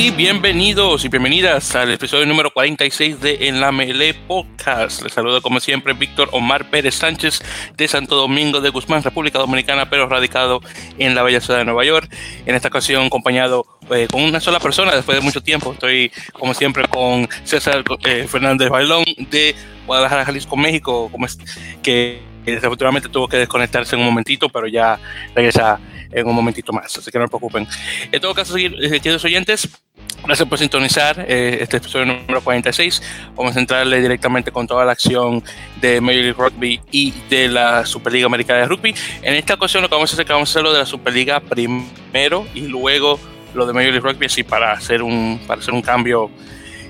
Y bienvenidos y bienvenidas al episodio número 46 de En la Mele Podcast. Les saludo como siempre Víctor Omar Pérez Sánchez de Santo Domingo de Guzmán, República Dominicana, pero radicado en la bella ciudad de Nueva York. En esta ocasión acompañado eh, con una sola persona después de mucho tiempo. Estoy como siempre con César eh, Fernández Bailón de Guadalajara, Jalisco, México, como es, que desafortunadamente tuvo que desconectarse en un momentito, pero ya regresa en un momentito más, así que no se preocupen. En todo caso, eh, queridos oyentes, gracias por sintonizar eh, este episodio número 46. Vamos a entrarle directamente con toda la acción de Major League Rugby y de la Superliga Americana de Rugby. En esta ocasión lo que vamos a hacer es vamos a hacer lo de la Superliga primero y luego lo de Major League Rugby, así para hacer un, para hacer un cambio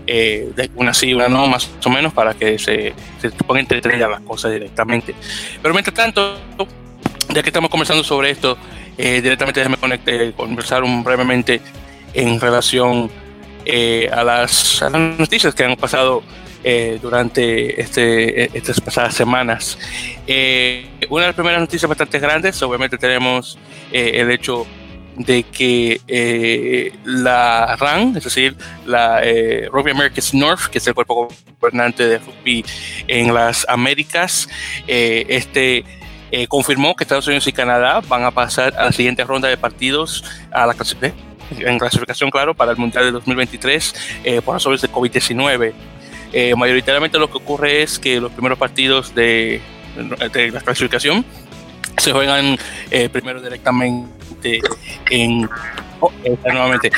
eh, de una sí, una no, más o menos, para que se, se pongan entre las cosas directamente. Pero mientras tanto, ya que estamos conversando sobre esto, eh, directamente déjeme conecte, conversar un, brevemente en relación eh, a, las, noticias que han pasado eh, durante este, estas pasadas semanas. una de las primeras noticias bastante grandes, obviamente tenemos el hecho de que la RAN, es decir, la Rugby Americas North, que es el cuerpo gobernante de rugby en las Américas, este eh, confirmó que Estados Unidos y Canadá van a pasar a la siguiente ronda de partidos a la en clasificación, claro, para el Mundial de 2023 eh, por razones de COVID-19. Eh, mayoritariamente lo que ocurre es que los primeros partidos de, la clasificación se juegan primero directamente en oh, nuevamente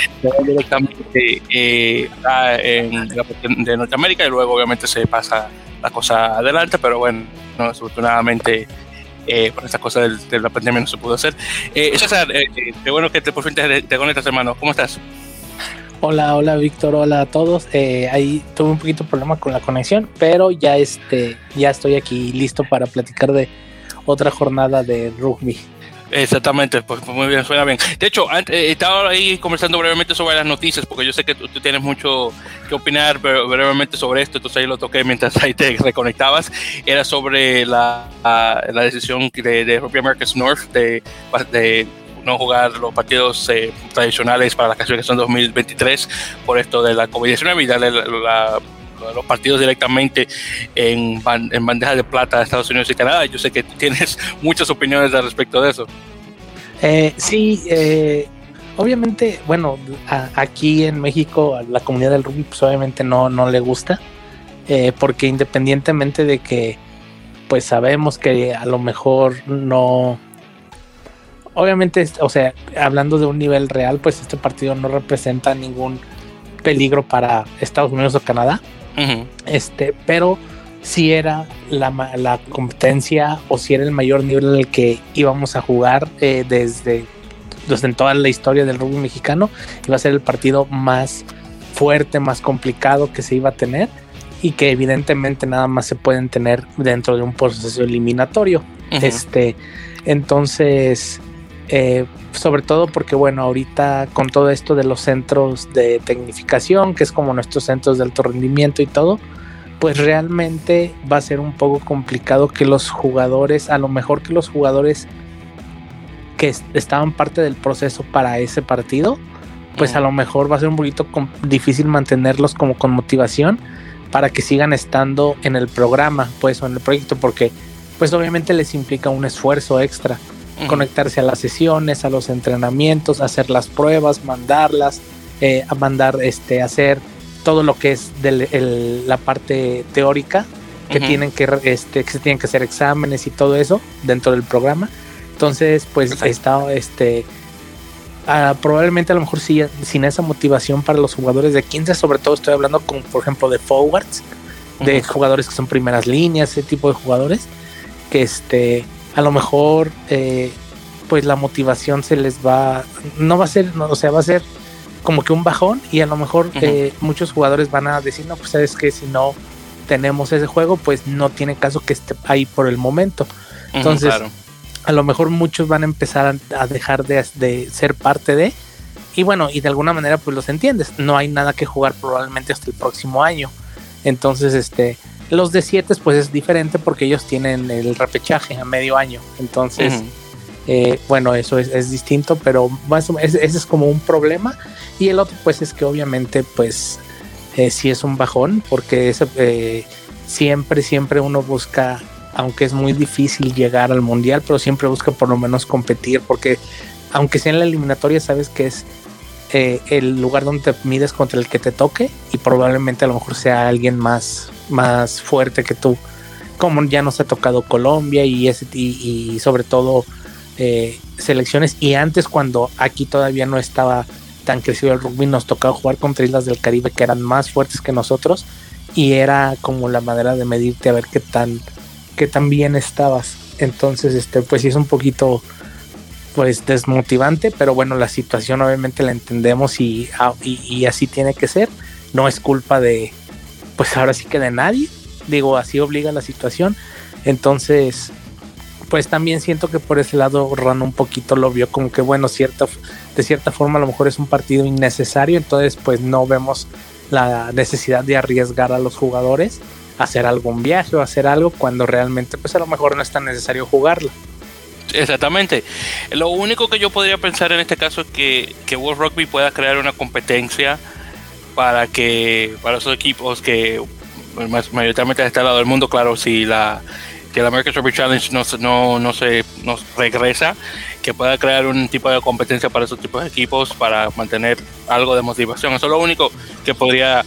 directamente en la de Norteamérica y luego obviamente se pasa la cosa adelante pero bueno no, desafortunadamente eh, por esta cosa de la pandemia no se pudo hacer. Eh, César, eh, eh, qué bueno que te, por fin te, te conectas, hermano. ¿Cómo estás? Hola, hola Víctor, hola a todos. ahí tuve un poquito de problema con la conexión, pero ya este, ya estoy aquí listo para platicar de otra jornada de rugby. Exactamente, pues, pues muy bien, suena bien. De hecho, eh, estaba ahí conversando brevemente sobre las noticias, porque yo sé que tú, tienes mucho que opinar brevemente sobre esto, entonces ahí lo toqué mientras ahí te reconectabas. Era sobre la, la, decisión de, de Rugby North de, no jugar los partidos eh, tradicionales para la clasificación 2023 por esto de la COVID-19 y darle la los partidos directamente en, en bandeja de plata de Estados Unidos y Canadá. Yo sé que tienes muchas opiniones al respecto de eso. Eh, sí, eh, obviamente, bueno, aquí en México la comunidad del rugby pues obviamente no, no le gusta, eh, porque independientemente de que pues sabemos que a lo mejor no, obviamente, o sea, hablando de un nivel real, pues este partido no representa ningún peligro para Estados Unidos o Canadá. Este, pero si era la, competencia o si era el mayor nivel en el que íbamos a jugar eh, desde, desde en toda la historia del rugby mexicano, iba a ser el partido más fuerte, más complicado que se iba a tener y que evidentemente nada más se pueden tener dentro de un proceso eliminatorio. Este, entonces, eh, sobre todo porque, bueno, ahorita con todo esto de los centros de tecnificación, que es como nuestros centros de alto rendimiento y todo, pues realmente va a ser un poco complicado que los jugadores, a lo mejor que los jugadores que estaban parte del proceso para ese partido, pues a lo mejor va a ser un poquito difícil mantenerlos como con motivación para que sigan estando en el programa, pues, o en el proyecto, porque pues obviamente les implica un esfuerzo extra conectarse a las sesiones, a los entrenamientos, hacer las pruebas, mandarlas, eh, a mandar, este, hacer todo lo que es de la parte teórica, que tienen que, este, que se tienen que hacer exámenes y todo eso dentro del programa. Entonces, pues está, este, ah, probablemente a lo mejor sí, sin esa motivación para los jugadores de 15, sobre todo estoy hablando con, por ejemplo, de forwards, de jugadores que son primeras líneas, ese tipo de jugadores, que este, a lo mejor eh, pues la motivación se les va, no va a ser, o sea, va a ser como que un bajón y a lo mejor eh, muchos jugadores van a decir, no, pues sabes que si no tenemos ese juego, pues no tiene caso que esté ahí por el momento. Entonces, a lo mejor muchos van a empezar a, dejar de, de, ser parte de, y bueno, y de alguna manera pues los entiendes, no hay nada que jugar probablemente hasta el próximo año. Entonces, este, los de 7 pues es diferente porque ellos tienen el repechaje a medio año. Entonces, eh, bueno, eso es, distinto, pero más ese es como un problema. Y el otro, pues, es que obviamente, pues, eh, sí es un bajón, porque eh, siempre, siempre uno busca, aunque es muy difícil llegar al mundial, pero siempre busca por lo menos competir, porque aunque sea en la eliminatoria, sabes que es el lugar donde te mides contra el que te toque y probablemente a lo mejor sea alguien más, más fuerte que tú. Como ya nos ha tocado Colombia y, sobre todo eh, selecciones. Y antes cuando aquí todavía no estaba tan crecido el rugby nos tocaba jugar contra islas del Caribe que eran más fuertes que nosotros. Y era como la manera de medirte a ver qué tan qué tan bien estabas. Entonces este pues sí es un poquito pues desmotivante pero bueno la situación obviamente la entendemos y, ah, y así tiene que ser. No es culpa de pues ahora sí que de nadie digo así obliga la situación entonces pues también siento que por ese lado Ron un poquito lo vio como que bueno, cierta, de cierta forma a lo mejor es un partido innecesario, entonces pues no vemos la necesidad de arriesgar a los jugadores a hacer algún viaje o hacer algo cuando realmente pues a lo mejor no es tan necesario jugarlo. Exactamente. Lo único que yo podría pensar en este caso es que, que World Rugby pueda crear una competencia para que para esos equipos que mayoritariamente este lado del mundo, claro, si la que el American Rugby Challenge no, no, no se nos regresa, que pueda crear un tipo de competencia para esos tipos de equipos para mantener algo de motivación. Eso es lo único que podría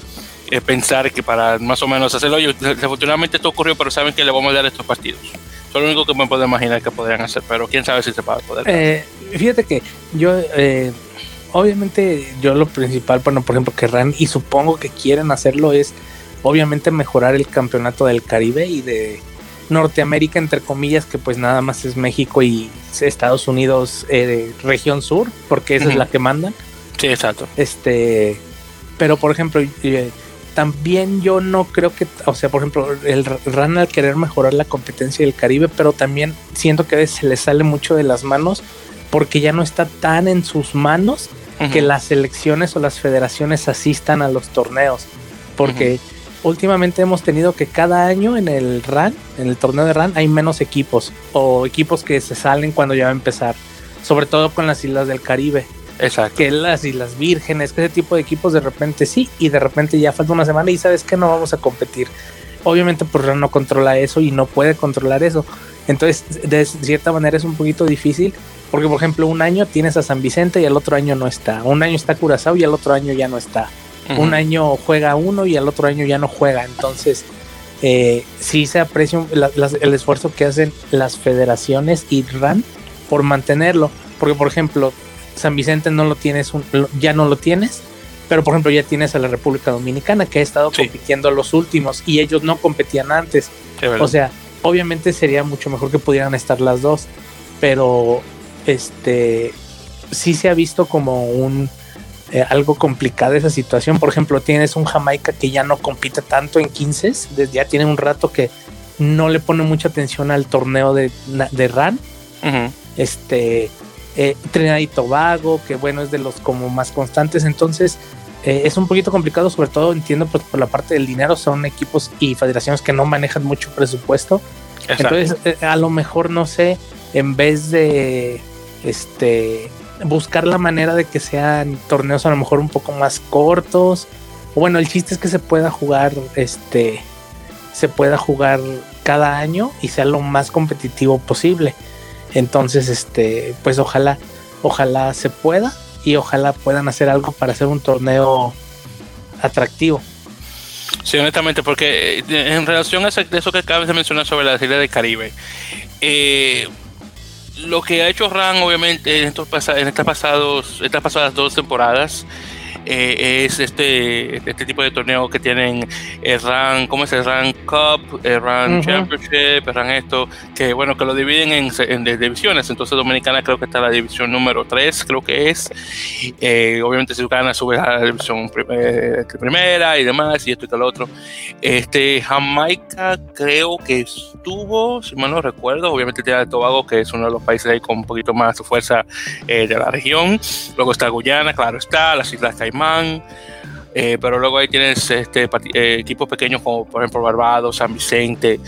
eh, pensar que para más o menos hacerlo. Yo, desafortunadamente esto ocurrió, pero saben que le vamos a dar estos partidos. Eso es lo único que me puedo imaginar que podrían hacer, pero quién sabe si se va a poder. Eh, fíjate que yo, eh, obviamente, yo lo principal, bueno, por ejemplo, querrán y supongo que quieren hacerlo es, obviamente, mejorar el campeonato del Caribe y de Norteamérica, entre comillas, que pues nada más es México y Estados Unidos, eh, región sur, porque esa es la que mandan. Sí, exacto. Este, pero por ejemplo, eh, también yo no creo que, o sea, por ejemplo, el RAN al querer mejorar la competencia del Caribe, pero también siento que se le sale mucho de las manos porque ya no está tan en sus manos que las selecciones o las federaciones asistan a los torneos. Porque últimamente hemos tenido que cada año en el RAN, en el torneo de RAN, hay menos equipos o equipos que se salen cuando ya va a empezar, sobre todo con las islas del Caribe. Exacto. Que las Islas Vírgenes, que ese tipo de equipos de repente sí, y de repente ya falta una semana y sabes que no vamos a competir. Obviamente, pues RAN no controla eso y no puede controlar eso. Entonces, de cierta manera es un poquito difícil, porque por ejemplo, un año tienes a San Vicente y el otro año no está. Un año está Curazao y el otro año ya no está un año juega uno y al otro año ya no juega. Entonces, eh, sí se aprecia el esfuerzo que hacen las federaciones y RAN por mantenerlo. Porque, por ejemplo, San Vicente no lo tienes, ya no lo tienes, pero por ejemplo ya tienes a la República Dominicana que ha estado compitiendo los últimos y ellos no competían antes. o sea, obviamente sería mucho mejor que pudieran estar las dos, pero este sí se ha visto como un eh, algo complicada esa situación. Por ejemplo, tienes un Jamaica que ya no compite tanto en 15, desde ya tiene un rato que no le pone mucha atención al torneo de, de RAN. Este eh, Trinidad y Tobago, que bueno, es de los como más constantes. Entonces, eh, es un poquito complicado, sobre todo entiendo por, por, la parte del dinero. Son equipos y federaciones que no manejan mucho presupuesto. Entonces, a lo mejor no sé, en vez de este buscar la manera de que sean torneos a lo mejor un poco más cortos. Bueno, el chiste es que se pueda jugar, este, se pueda jugar cada año y sea lo más competitivo posible. Entonces, este, pues ojalá, ojalá se pueda y ojalá puedan hacer algo para hacer un torneo atractivo. Sí, honestamente, porque eh, en relación a eso que acabas de mencionar sobre la serie del Caribe, eh, lo que ha hecho Ran, obviamente, en, estos en estas, pasados, estas pasadas dos temporadas, eh, es este, este tipo de torneo que tienen el RAN, ¿cómo es el RAN Cup, el RAN Championship, el RAN esto, que bueno, que lo dividen en, en, divisiones, entonces Dominicana creo que está en la división número 3, creo que es, eh, obviamente si tú ganas subes a la división eh, primera y demás, y esto y tal otro, este, Jamaica creo que estuvo, si mal no recuerdo, obviamente tiene Tobago, que es uno de los países ahí con un poquito más fuerza de la región, luego está Guyana, claro está, las Islas Caimán, eh, pero luego ahí tienes este, eh, equipos pequeños como por ejemplo Barbados, San Vicente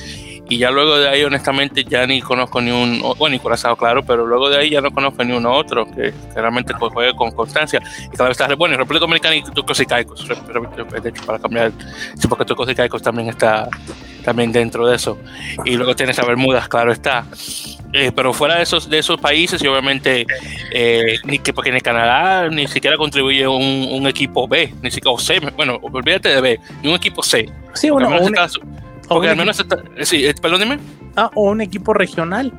y ya luego de ahí honestamente ya ni conozco ni un, bueno, ni Curazao claro, pero luego de ahí ya no conozco ni uno otro que, realmente pues, juegue con constancia. Y cada vez está bueno, en República Dominicana y Turcos y Caicos, de hecho para cambiar, sí, porque Turcos y Caicos también está también dentro de eso y luego tienes a Bermudas, claro está. Eh, pero fuera de esos, de esos países, y obviamente eh, ni que porque en Canadá ni siquiera contribuye un, un, equipo B, ni siquiera o C, bueno, olvídate de B, ni un equipo C. Sí, bueno, un, caso, porque al menos está, sí, eh, perdón, dime. Ah, o un equipo regional.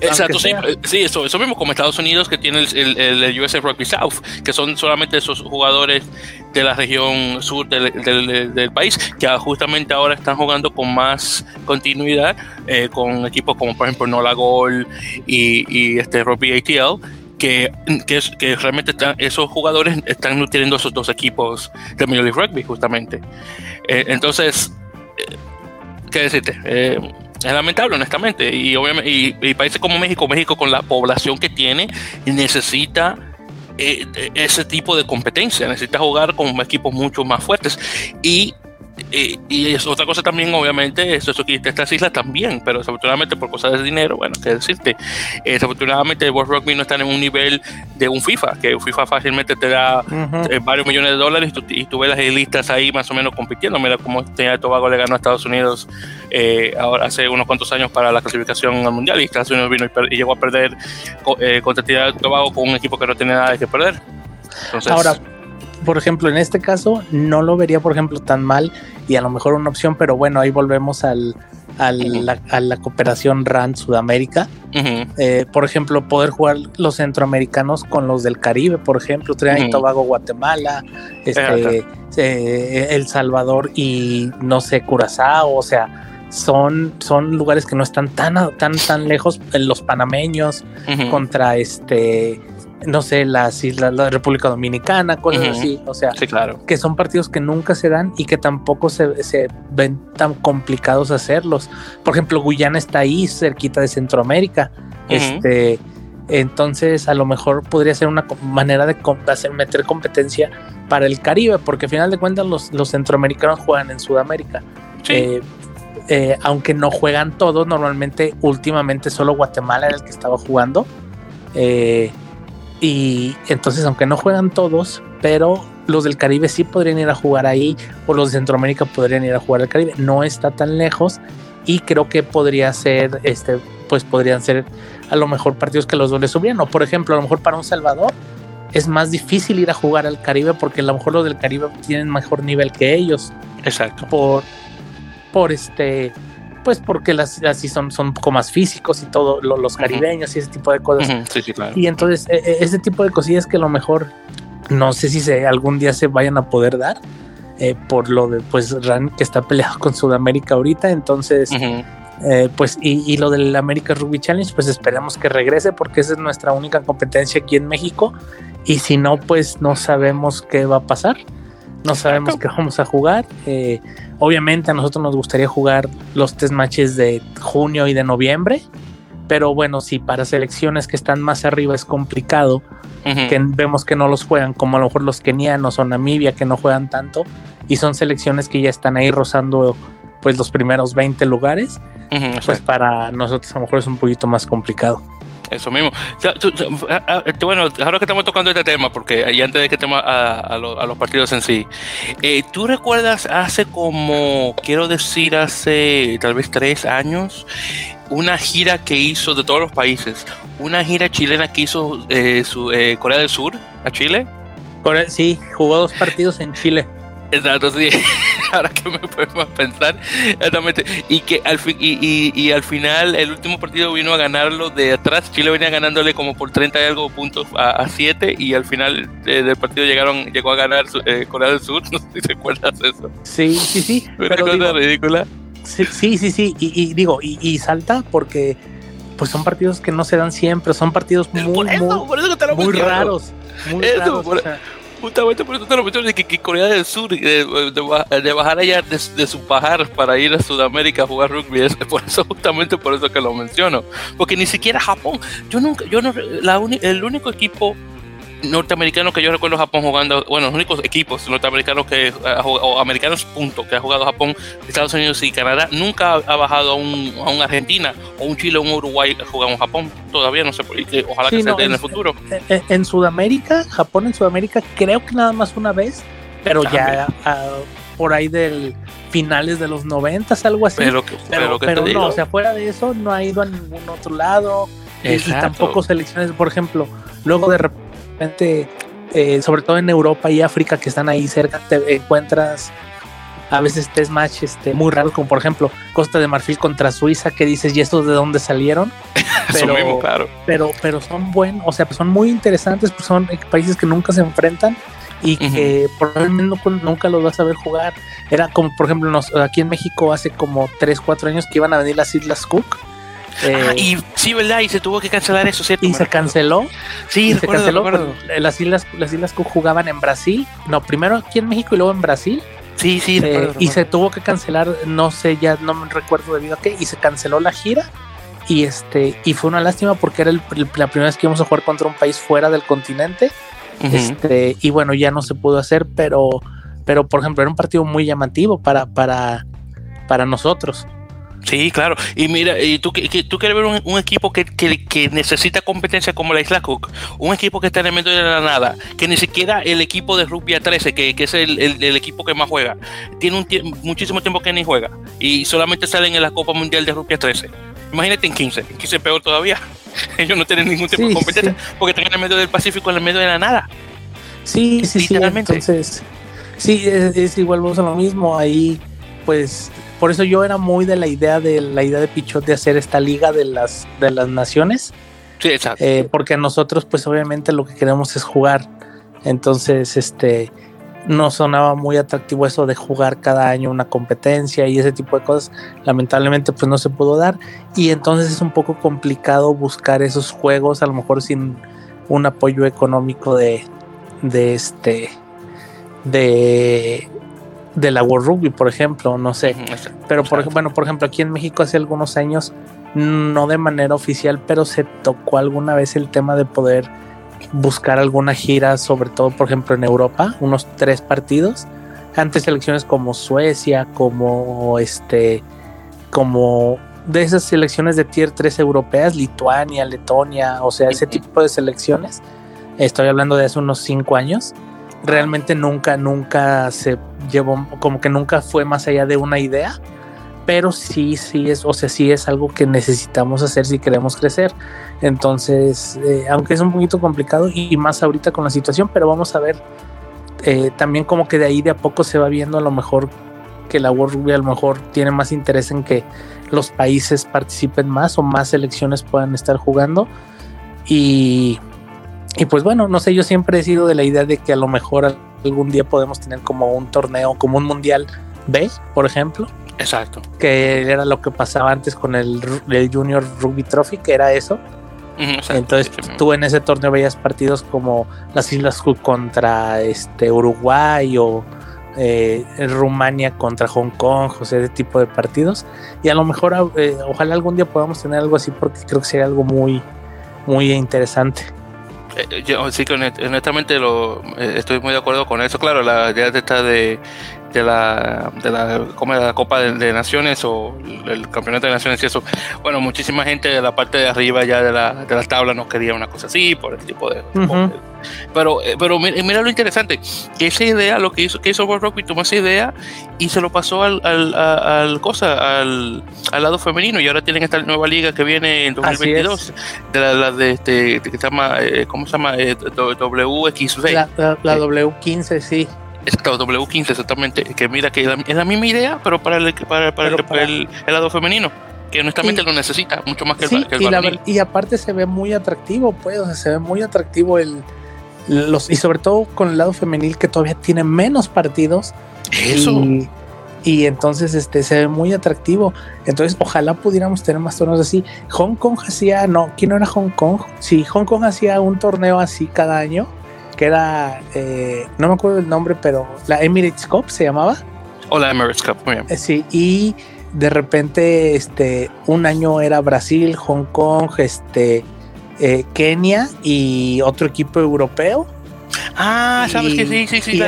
Exacto, sí, sí, eso, eso mismo como Estados Unidos que tiene el, el, el, US Rugby South, que son solamente esos jugadores de la región sur del, del, del país, que justamente ahora están jugando con más continuidad, eh, con equipos como por ejemplo Nola Gol y, y este Rugby ATL, que, que, que, realmente están, esos jugadores están nutriendo esos dos equipos de Major League Rugby, justamente. Eh, entonces, eh, ¿qué decirte? Eh, es lamentable, honestamente. Y, obviamente, y, países como México, México con la población que tiene, necesita eh, ese tipo de competencia, necesita jugar con equipos mucho más fuertes. Y y, es otra cosa también, obviamente, eso, eso estas islas también, pero desafortunadamente por cosas de dinero, bueno, qué decirte, desafortunadamente el World Rugby no está en un nivel de un FIFA, que FIFA fácilmente te da eh, varios millones de dólares y tú, ves las listas ahí más o menos compitiendo. Mira cómo tenía Tobago le ganó a Estados Unidos eh, ahora hace unos cuantos años para la clasificación al mundial y Estados Unidos vino y, llegó a perder eh, contra Tobago con un equipo que no tenía nada que perder. Entonces, ahora, por ejemplo, en este caso no lo vería, por ejemplo, tan mal y a lo mejor una opción, pero bueno, ahí volvemos al, al la, a la cooperación RAN Sudamérica. eh, por ejemplo, poder jugar los centroamericanos con los del Caribe, por ejemplo, Trinidad y Tobago, Guatemala, este, eh, El Salvador y no sé, Curazao, o sea, son, son lugares que no están tan, tan, tan lejos, los panameños contra este no sé, las islas, la República Dominicana, cosas así, o sea, claro. que son partidos que nunca se dan y que tampoco se, se, ven tan complicados hacerlos. Por ejemplo, Guyana está ahí, cerquita de Centroamérica, este, entonces a lo mejor podría ser una manera de hacer, meter competencia para el Caribe, porque al final de cuentas los, los centroamericanos juegan en Sudamérica. Eh, eh, aunque no juegan todos, normalmente últimamente solo Guatemala era el que estaba jugando. Eh, y entonces, aunque no juegan todos, pero los del Caribe sí podrían ir a jugar ahí, o los de Centroamérica podrían ir a jugar al Caribe. No está tan lejos y creo que podría ser, este, pues podrían ser a lo mejor partidos que los dos les subieran. O por ejemplo, a lo mejor para un Salvador es más difícil ir a jugar al Caribe porque a lo mejor los del Caribe tienen mejor nivel que ellos. Exacto. Por, por este, pues porque las así son, son un poco más físicos y todo, los caribeños y ese tipo de cosas. sí, sí, claro. Y entonces, e, e, ese tipo de cosillas que a lo mejor no sé si se, algún día se vayan a poder dar. Eh, por lo de pues Ran que está peleado con Sudamérica ahorita, entonces eh, pues y, y, lo del América Rugby Challenge, pues esperemos que regrese porque esa es nuestra única competencia aquí en México y si no, pues no sabemos qué va a pasar no sabemos qué vamos a jugar. Eh, obviamente a nosotros nos gustaría jugar los test matches de junio y de noviembre, pero bueno, si para selecciones que están más arriba es complicado, que vemos que no los juegan, como a lo mejor los kenianos o Namibia que no juegan tanto, y son selecciones que ya están ahí rozando pues los primeros 20 lugares, pues para nosotros a lo mejor es un poquito más complicado. Eso mismo. Bueno, ahora que estamos tocando este tema, porque ahí antes de que estemos a, los partidos en sí, eh, ¿tú recuerdas hace como, quiero decir, hace tal vez tres años, una gira que hizo de todos los países, una gira chilena que hizo eh, su, eh, Corea del Sur a Chile? sí, jugó dos partidos en Chile. Exacto, sí. Ahora que me podemos pensar, exactamente. Y que al, y, y, al final, el último partido vino a ganarlo de atrás. Chile venía ganándole como por 30 y algo puntos a, 7. Y al final eh, del partido llegaron llegó a ganar eh, Corea del Sur. No sé si recuerdas eso. Sí, sí, sí. Una cosa ridícula. Sí, sí, sí. Y, digo, y, salta porque pues son partidos que no se dan siempre. Son partidos muy, muy, muy raros. Muy raros. Justamente por eso te lo menciono, de que, Corea del Sur, de, bajar allá de, su pajar para ir a Sudamérica a jugar rugby, es por eso, justamente por eso que lo menciono. Porque ni siquiera Japón, yo nunca, yo no, la el único equipo norteamericanos que yo recuerdo Japón jugando, bueno, los únicos equipos norteamericanos que o americanos punto que ha jugado Japón, Estados Unidos y Canadá, nunca ha bajado a un, a un Argentina o un Chile o un Uruguay jugamos Japón, todavía no sé qué, ojalá que se dé en, el futuro. En, Sudamérica, Japón en Sudamérica, creo que nada más una vez, pero ya por ahí del finales de los noventas, algo así. Pero, pero, no, o sea, fuera de eso, no ha ido a ningún otro lado. Y tampoco selecciones, por ejemplo, luego de repente eh, sobre todo en Europa y África que están ahí cerca, te encuentras a veces test match este, muy raro como por ejemplo Costa de Marfil contra Suiza, que dices, ¿y estos de dónde salieron? Pero, claro. pero, pero son buenos, o sea, son muy interesantes, pues son países que nunca se enfrentan y que probablemente nunca los vas a ver jugar. Era como, por ejemplo, aquí en México hace como 3, 4 años que iban a venir las Islas Cook Ah, eh, y sí, ¿verdad? Y se tuvo que cancelar eso, ¿cierto? Y se canceló. Sí, se canceló. Las islas, las islas que jugaban en Brasil. No, primero aquí en México y luego en Brasil. Sí, sí. Eh, y se tuvo que cancelar, no sé, ya no me recuerdo debido a qué, y se canceló la gira. Y este, y fue una lástima porque era la primera vez que íbamos a jugar contra un país fuera del continente. Este, y bueno, ya no se pudo hacer, pero, pero por ejemplo, era un partido muy llamativo para, para, para nosotros. Sí, claro. Y mira, y tú, tú quieres ver un, equipo que, necesita competencia como la Isla Cook, un equipo que está en el medio de la nada, que ni siquiera el equipo de rugby a 13, que, es el, equipo que más juega, tiene un muchísimo tiempo que ni juega y solamente salen en la Copa Mundial de Rugby a 13. Imagínate en 15, en 15 peor todavía. Ellos no tienen ningún tipo de competencia porque están en el medio del Pacífico, en el medio de la nada. Sí, sí, sí. Entonces, sí, es, es igual, vos a lo mismo. Ahí, pues por eso yo era muy de la idea de la idea de Pichot de hacer esta liga de las de las naciones. Sí, exacto. Eh, porque nosotros, pues obviamente lo que queremos es jugar. Entonces, este no sonaba muy atractivo eso de jugar cada año una competencia y ese tipo de cosas. Lamentablemente, pues no se pudo dar. Y entonces es un poco complicado buscar esos juegos, a lo mejor sin un apoyo económico de, de este de de la World Rugby, por ejemplo, no sé. Pero por, bueno, por ejemplo, aquí en México hace algunos años, no de manera oficial, pero se tocó alguna vez el tema de poder buscar alguna gira, sobre todo, por ejemplo, en Europa, unos tres partidos, ante selecciones como Suecia, como este, como de esas selecciones de tier 3 europeas, Lituania, Letonia, o sea, ese tipo de selecciones. Estoy hablando de hace unos cinco años realmente nunca, nunca se llevó, como que nunca fue más allá de una idea, pero sí, sí es, o sea, sí es algo que necesitamos hacer si queremos crecer. Entonces, eh, aunque es un poquito complicado y más ahorita con la situación, pero vamos a ver eh, también como que de ahí de a poco se va viendo a lo mejor que la World Rugby a lo mejor tiene más interés en que los países participen más o más selecciones puedan estar jugando y y pues bueno, no sé, yo siempre he sido de la idea de que a lo mejor algún día podemos tener como un torneo, como un mundial B, por ejemplo. Exacto. Que era lo que pasaba antes con el, Junior Rugby Trophy, que era eso. Entonces tú en ese torneo veías partidos como las Islas Cook contra este Uruguay o eh, Rumania contra Hong Kong, o sea, ese tipo de partidos. Y a lo mejor, eh, ojalá algún día podamos tener algo así porque creo que sería algo muy, muy interesante. Eh, yo sí que honestamente lo, eh, estoy muy de acuerdo con eso. Claro, la idea de esta de de la, de la, como la Copa de, Naciones o el Campeonato de Naciones y eso. Bueno, muchísima gente de la parte de arriba ya de la, de las tablas no quería una cosa así por el tipo de... Pero, eh, pero mira, lo interesante, que esa idea, lo que hizo, que hizo World Rugby, tomó esa idea y se lo pasó al, al, al cosa, al, al, lado femenino y ahora tienen esta nueva liga que viene en 2022, de la, de este, que se llama, eh, ¿cómo se llama? Eh, WXV. La, la W15, sí. Exacto, W15 exactamente, que mira que es la misma idea, pero para el, para, el, lado femenino, que honestamente lo necesita mucho más que el, que el y, y aparte se ve muy atractivo, pues, o sea, se ve muy atractivo el los y sobre todo con el lado femenil que todavía tiene menos partidos. Eso. Y, y entonces este se ve muy atractivo. Entonces, ojalá pudiéramos tener más torneos así. Hong Kong hacía, no, ¿quién no era Hong Kong? Sí, Hong Kong hacía un torneo así cada año que era, eh, no me acuerdo el nombre, pero la Emirates Cup se llamaba. O la Emirates Cup, muy bien. Eh, sí, y de repente, este, un año era Brasil, Hong Kong, este, eh, Kenia y otro equipo europeo. Ah, sabes que sí, sí, sí,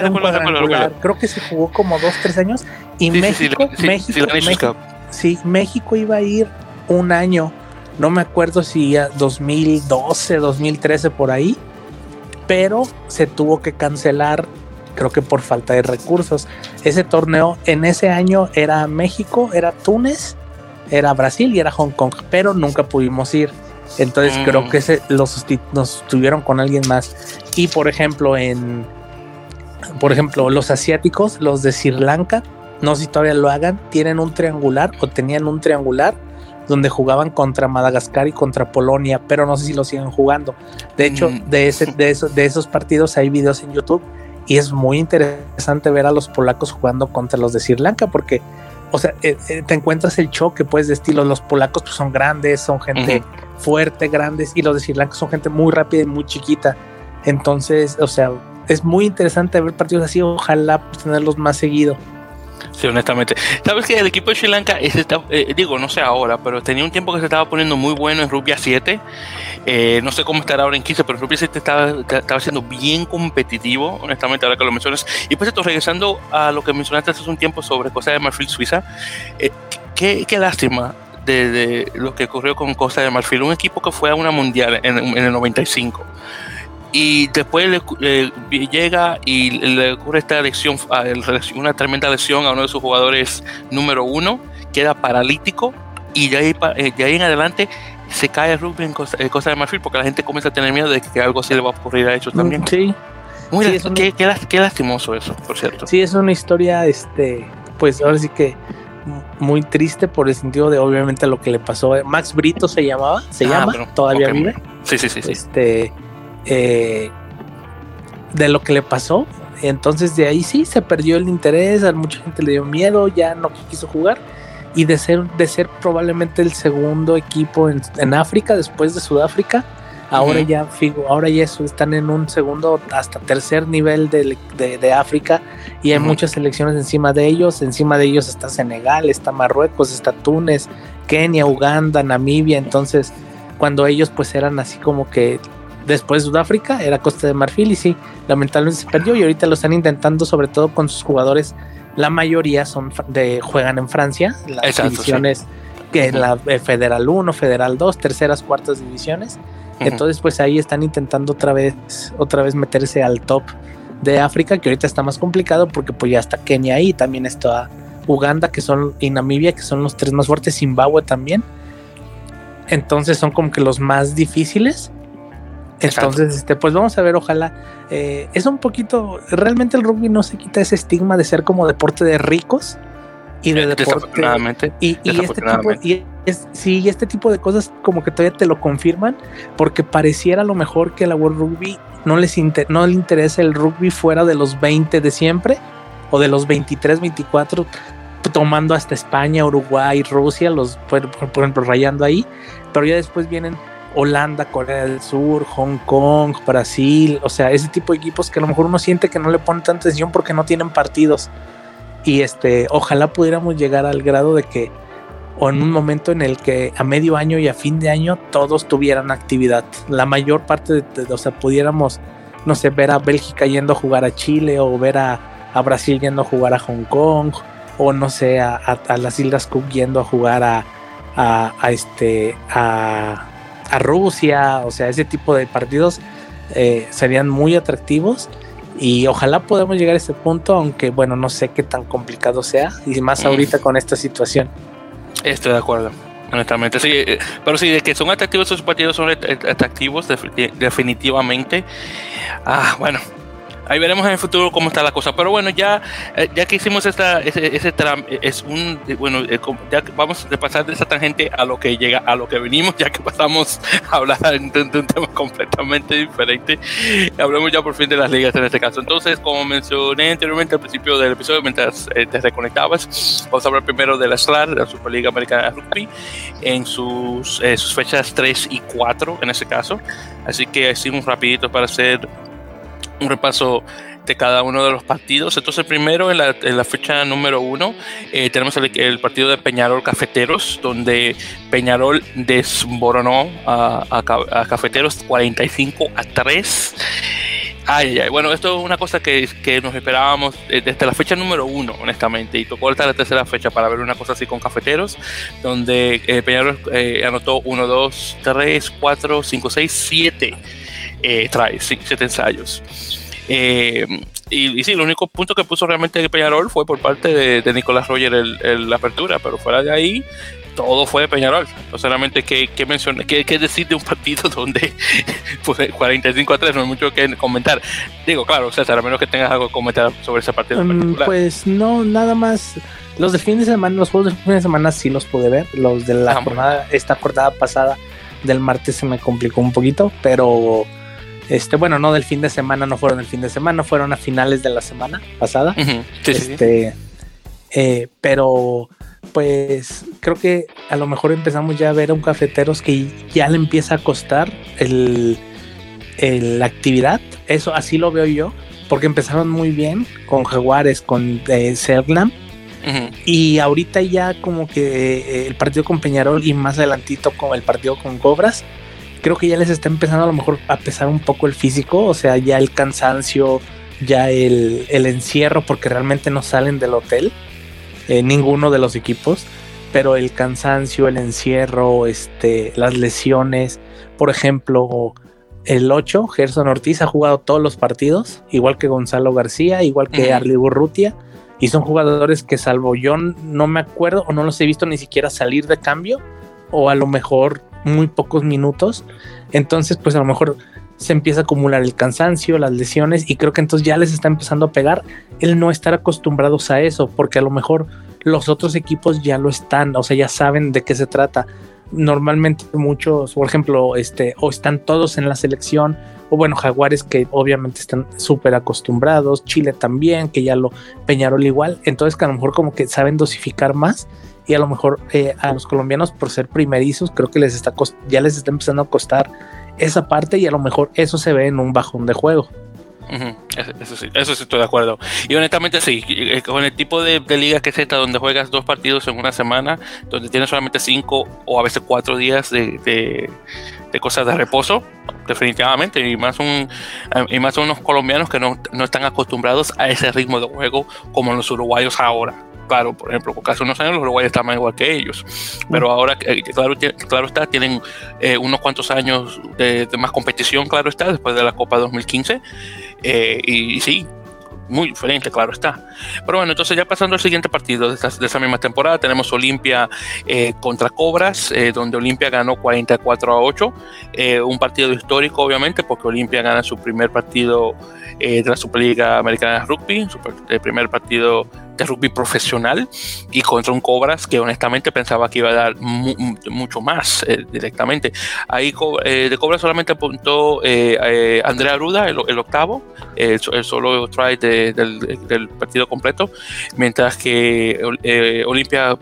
Creo que se jugó como dos, tres años. Y México, México, México, sí, México iba a ir un año. No me acuerdo si ya 2012, 2013 por ahí. Pero se tuvo que cancelar creo que por falta de recursos. Ese torneo en ese año era México, era Túnez, era Brasil y era Hong Kong, pero nunca pudimos ir. Entonces creo mm. que ese los nos tuvieron con alguien más. Y por ejemplo, en por ejemplo, los asiáticos, los de Sri Lanka, no sé si todavía lo hagan, tienen un triangular o tenían un triangular donde jugaban contra Madagascar y contra Polonia, pero no sé si lo siguen jugando. De hecho, mm. de, ese, de, esos, de esos partidos hay videos en YouTube y es muy interesante ver a los polacos jugando contra los de Sri Lanka porque, o sea, eh, eh, te encuentras el choque pues de estilo, los polacos pues, son grandes, son gente fuerte, grandes y los de Sri Lanka son gente muy rápida y muy chiquita. Entonces, o sea, es muy interesante ver partidos así, ojalá pues, tenerlos más seguido. Sí, honestamente. Sabes que el equipo de Sri Lanka, eh, digo, no sé ahora, pero tenía un tiempo que se estaba poniendo muy bueno en Rugby 7. Eh, no sé cómo estará ahora en 15, pero en Rugby 7 estaba, estaba siendo bien competitivo, honestamente, ahora que lo mencionas. Y pues esto, regresando a lo que mencionaste hace un tiempo sobre Costa de Marfil, Suiza, eh, qué, qué, lástima de, lo que ocurrió con Costa de Marfil, un equipo que fue a una mundial en, en el 95 y después le, llega y le ocurre esta lesión, una tremenda lesión a uno de sus jugadores número uno, queda paralítico y de ahí, eh, de ahí en adelante se cae el rugby en Costa, de Marfil porque la gente comienza a tener miedo de que algo así le va a ocurrir a ellos también. Mm, sí. Muy qué, lastimoso eso, por cierto. Sí, es una historia, este, pues ahora sí que muy triste por el sentido de obviamente lo que le pasó. Max Brito se llamaba, se ah, llama, todavía vive. Sí, sí, sí, sí. Eh, de lo que le pasó. Entonces de ahí sí se perdió el interés, a mucha gente le dio miedo, ya no quiso jugar. Y de ser, de ser probablemente el segundo equipo en, África, después de Sudáfrica, ahora ya ahora ya están en un segundo hasta tercer nivel de, de, África y hay muchas selecciones encima de ellos. Encima de ellos está Senegal, está Marruecos, está Túnez, Kenia, Uganda, Namibia. Entonces, cuando ellos pues eran así como que Después Sudáfrica era Costa de Marfil y sí, lamentablemente se perdió y ahorita lo están intentando sobre todo con sus jugadores. La mayoría son de juegan en Francia, las divisiones que la eh, Federal 1, Federal 2, terceras, cuartas divisiones. Entonces, pues ahí están intentando otra vez, otra vez meterse al top de África, que ahorita está más complicado porque pues ya está Kenia ahí, también está Uganda, que son, y Namibia, que son los tres más fuertes, Zimbabue también. Entonces son como que los más difíciles. Entonces, este, pues vamos a ver, ojalá. Eh, es un poquito, realmente el rugby no se quita ese estigma de ser como deporte de ricos y de deporte. Y, y este tipo, y es, sí, este tipo de cosas como que todavía te lo confirman, porque pareciera a lo mejor que la World Rugby no les no le interesa el rugby fuera de los 20 de siempre o de los 23, 24 tomando hasta España, Uruguay, Rusia, los por ejemplo rayando ahí, pero ya después vienen Holanda, Corea del Sur, Hong Kong, Brasil, o sea, ese tipo de equipos que a lo mejor uno siente que no le pone tanta atención porque no tienen partidos. Y este, ojalá pudiéramos llegar al grado de que, o en un momento en el que a medio año y a fin de año todos tuvieran actividad. La mayor parte de, o sea, pudiéramos, no sé, ver a Bélgica yendo a jugar a Chile o ver a, Brasil yendo a jugar a Hong Kong o no sé, a, las Islas Cook yendo a jugar a, a este, a a Rusia, o sea, ese tipo de partidos eh, serían muy atractivos y ojalá podamos llegar a ese punto, aunque bueno, no sé qué tan complicado sea y más mm. ahorita con esta situación. Estoy de acuerdo. Honestamente, sí, eh, pero sí, de que son atractivos esos partidos son atractivos definitivamente. Ah, bueno, ahí veremos en el futuro cómo está la cosa. Pero bueno, ya, eh, ya que hicimos esta, ese, ese es un, bueno, eh, ya vamos a pasar de esa tangente a lo que llega, a lo que venimos, ya que pasamos a hablar de, un tema completamente diferente. Hablemos ya por fin de las ligas en este caso. Entonces, como mencioné anteriormente al principio del episodio, mientras eh, te reconectabas, vamos a hablar primero de la SLAR, la Superliga Americana de Rugby, en sus, sus fechas 3 y 4 en ese caso. Así que así un rapidito para hacer un repaso de cada uno de los partidos. Entonces, primero en la, fecha número uno, eh, tenemos el, partido de Peñarol Cafeteros, donde Peñarol desboronó a, a, Cafeteros 45 a 3. Ay, ay, bueno, esto es una cosa que, que, nos esperábamos eh, desde la fecha número uno, honestamente, y tocó hasta la tercera fecha para ver una cosa así con cafeteros, donde eh, Peñarol anotó 1, 2, 3, 4, 5, 6, 7 tries, 7 ensayos. Eh, y, sí, el único punto que puso realmente Peñarol fue por parte de, Nicolás Roger el, la apertura, pero fuera de ahí, todo fue de Peñarol. No solamente que, que, que, decir de un partido donde pues, 45 a 3, no hay mucho que comentar. Digo, claro, César, a menos que tengas algo que comentar sobre ese partido. Mm, pues no, nada más. Los del fin de semana, los juegos del fin de semana sí los pude ver. Los de la jornada, esta jornada pasada del martes se me complicó un poquito, pero este, bueno, no del fin de semana, no fueron del fin de semana, fueron a finales de la semana pasada. este, eh, pero pues creo que a lo mejor empezamos ya a ver a un cafeteros que ya le empieza a costar el, la actividad. Eso así lo veo yo, porque empezaron muy bien con Jaguares, con eh, Y ahorita ya como que eh, el partido con Peñarol y más adelantito con el partido con Cobras, creo que ya les está empezando a lo mejor a pesar un poco el físico, o sea, ya el cansancio, ya el, encierro, porque realmente no salen del hotel, eh, ninguno de los equipos, pero el cansancio, el encierro, este, las lesiones, por ejemplo, el 8, Gerson Ortiz ha jugado todos los partidos, igual que Gonzalo García, igual que Arli Burrutia, y son jugadores que salvo yo no me acuerdo o no los he visto ni siquiera salir de cambio, o a lo mejor muy pocos minutos. Entonces, pues a lo mejor se empieza a acumular el cansancio, las lesiones, y creo que entonces ya les está empezando a pegar el no estar acostumbrados a eso, porque a lo mejor los otros equipos ya lo están, o sea, ya saben de qué se trata. Normalmente muchos, por ejemplo, este, o están todos en la selección, o bueno, Jaguares que obviamente están súper acostumbrados, Chile también, que ya lo Peñarol igual, entonces que a lo mejor como que saben dosificar más y a lo mejor eh, a los colombianos por ser primerizos creo que les está ya les está empezando a costar esa parte y a lo mejor eso se ve en un bajón de juego. eso, sí, estoy de acuerdo. Y honestamente sí, eh, con el tipo de, liga que es esta, donde juegas dos partidos en una semana, donde tienes solamente cinco o a veces cuatro días de, de, cosas de reposo, definitivamente, y más, un, y más unos colombianos que no, no están acostumbrados a ese ritmo de juego como los uruguayos ahora claro, por ejemplo, porque hace unos años los uruguayos estaban igual que ellos, pero ahora, eh, claro, claro está, tienen eh, unos cuantos años de, más competición, claro está, después de la Copa 2015, eh, y, sí, muy diferente, claro está. Pero bueno, entonces ya pasando al siguiente partido de, esa misma temporada, tenemos Olimpia contra Cobras, donde Olimpia ganó 44 a 8, un partido histórico obviamente, porque Olimpia gana su primer partido de la Superliga Americana de Rugby, el primer partido de rugby profesional y contra un Cobras que honestamente pensaba que iba a dar mucho más eh, directamente. Ahí eh, de Cobras solamente apuntó eh, Andrea Ruda, el, octavo, el, solo try del, partido completo, mientras que Olimpia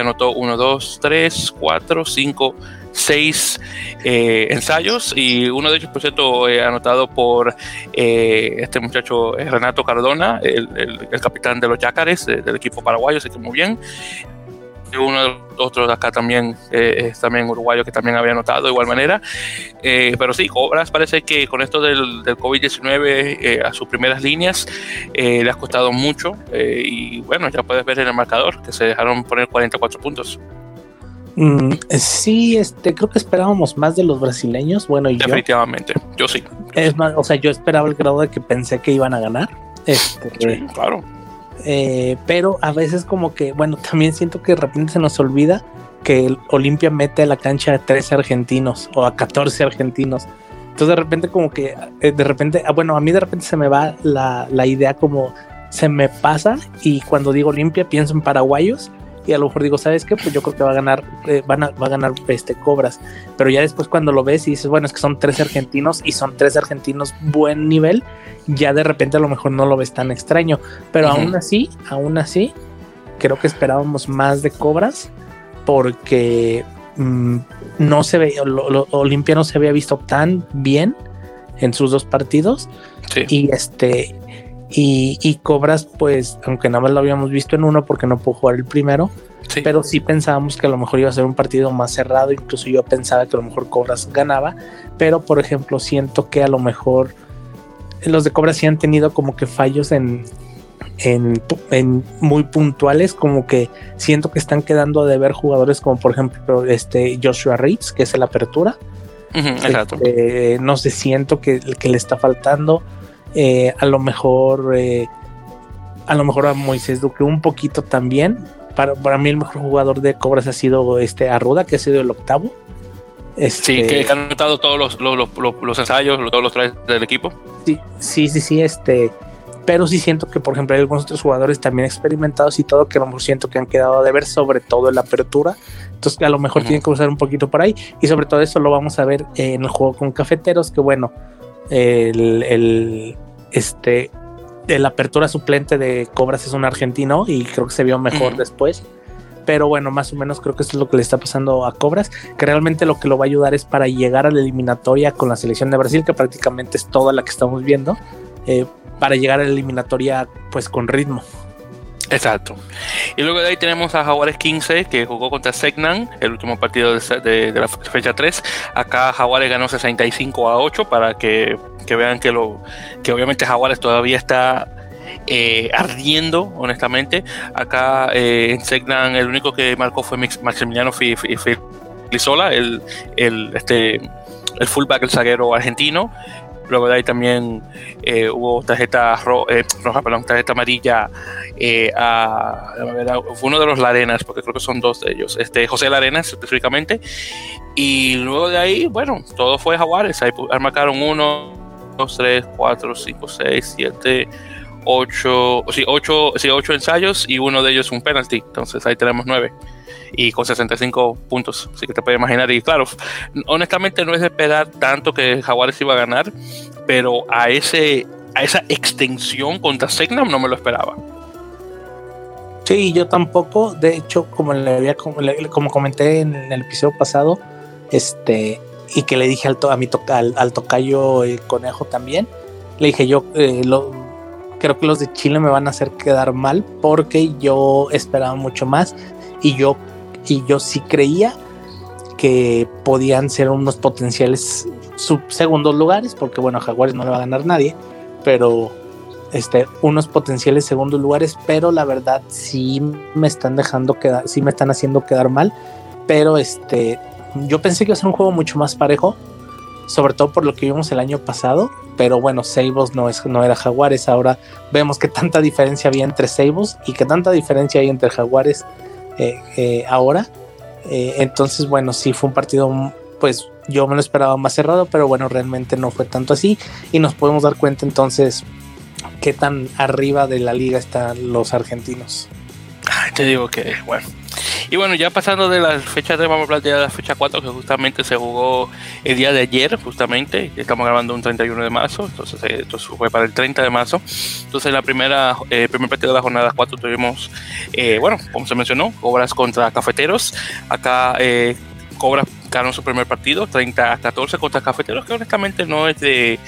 anotó 1, 2, 3, 4, 5 seis eh, ensayos y uno de ellos, por cierto, eh, anotado por eh, este muchacho Renato Cardona, el, capitán de los Yacares del equipo paraguayo, así que muy bien. Uno de los otros acá también es también uruguayo que también había anotado de igual manera. pero sí, Cobras parece que con esto del, del COVID-19 a sus primeras líneas le ha costado mucho. y bueno, ya puedes ver en el marcador que se dejaron poner 44 puntos. Mm, sí, este, creo que esperábamos más de los brasileños. Bueno, y definitivamente, yo, sí. Es más, o sea, yo esperaba el grado de que pensé que iban a ganar. Este, sí, claro. Eh, pero a veces como que, bueno, también siento que de repente se nos olvida que el Olimpia mete a la cancha a 13 argentinos o a 14 argentinos. Entonces de repente como que, eh, de repente, ah, bueno, a mí de repente se me va la, la idea como se me pasa y cuando digo Olimpia pienso en paraguayos y a lo mejor digo, ¿sabes qué? Pues yo creo que va a ganar, eh, van a, va a ganar este Cobras. Pero ya después cuando lo ves y dices, bueno, es que son tres argentinos y son tres argentinos buen nivel, ya de repente a lo mejor no lo ves tan extraño. Pero aún así, aún así, creo que esperábamos más de Cobras porque mm, no se ve, Olimpia no se había visto tan bien en sus dos partidos. Y este, y, y, Cobras, pues, aunque nada más lo habíamos visto en uno porque no pudo jugar el primero, pero sí pensábamos que a lo mejor iba a ser un partido más cerrado. Incluso yo pensaba que a lo mejor Cobras ganaba, pero por ejemplo, siento que a lo mejor los de Cobras sí han tenido como que fallos en, en, muy puntuales, como que siento que están quedando de ver jugadores como por ejemplo este Joshua Reitz, que es el apertura. Este, no sé, siento que, que le está faltando. Eh, a lo mejor eh, a lo mejor a Moisés Duque un poquito también. Para, para, mí el mejor jugador de Cobras ha sido este Arruda, que ha sido el octavo. Este, sí, que, han anotado todos los, los, los, ensayos, todos los trajes del equipo. Sí, sí, sí, sí, este. Pero sí siento que, por ejemplo, hay algunos otros jugadores también experimentados y todo que a lo mejor siento que han quedado de ver, sobre todo en la apertura. Entonces, a lo mejor tienen que usar un poquito por ahí. Y sobre todo eso lo vamos a ver en el juego con cafeteros, que bueno, el, el este, la apertura suplente de Cobras es un argentino y creo que se vio mejor después. Pero bueno, más o menos creo que eso es lo que le está pasando a Cobras, que realmente lo que lo va a ayudar es para llegar a la eliminatoria con la selección de Brasil, que prácticamente es toda la que estamos viendo, eh, para llegar a la eliminatoria pues con ritmo. Exacto. Y luego de ahí tenemos a Jaguares 15, que jugó contra Segnan, el último partido de, la fecha 3. Acá Jaguares ganó 65 a 8 para que, vean que, lo, que obviamente Jaguares todavía está eh, ardiendo, honestamente. Acá eh, en Segnan el único que marcó fue Maximiliano Filisola, el, el, este, el fullback, el zaguero argentino. Luego de ahí también eh, hubo tarjeta eh, roja, tarjeta amarilla eh, a, fue uno de los Larenas, porque creo que son dos de ellos, este José Larenas específicamente. Y luego de ahí, bueno, todo fue Jaguares. Ahí marcaron uno, dos, tres, cuatro, cinco, seis, siete, ocho, sí, ocho, sí, ocho ensayos y uno de ellos un penalty. Entonces ahí tenemos nueve y con 65 puntos. Así que te puedes imaginar. Y claro, honestamente no es de esperar tanto que Jaguares iba a ganar, pero a, ese, a esa extensión contra Segnam no me lo esperaba. Sí, yo tampoco. De hecho, como le había como, comenté en el episodio pasado, este y que le dije al a mi al, tocayo conejo también, le dije yo eh, creo que los de Chile me van a hacer quedar mal porque yo esperaba mucho más y yo y yo sí creía que podían ser unos potenciales segundos lugares, porque bueno, Jaguares no le va a ganar nadie, pero este, unos potenciales segundos lugares, pero la verdad sí me están dejando quedar, sí me están haciendo quedar mal, pero este, yo pensé que iba a ser un juego mucho más parejo, sobre todo por lo que vimos el año pasado, pero bueno, Seibos no, no era Jaguares, ahora vemos que tanta diferencia había entre Seibos y que tanta diferencia hay entre Jaguares eh, eh, ahora. Eh, entonces, bueno, sí fue un partido, pues yo me lo esperaba más cerrado, pero bueno, realmente no fue tanto así. Y nos podemos dar cuenta entonces qué tan arriba de la liga están los argentinos. Te digo que, bueno, y bueno, ya pasando de la fecha 3, vamos a de la fecha 4, que justamente se jugó el día de ayer, justamente. Estamos grabando un 31 de marzo, entonces eh, esto fue para el 30 de marzo. Entonces, la primera, eh, primer partido de la jornada 4 tuvimos, eh, bueno, como se mencionó, Cobras contra Cafeteros. Acá eh, Cobras ganó su primer partido, 30 a 14 contra Cafeteros, que honestamente no es de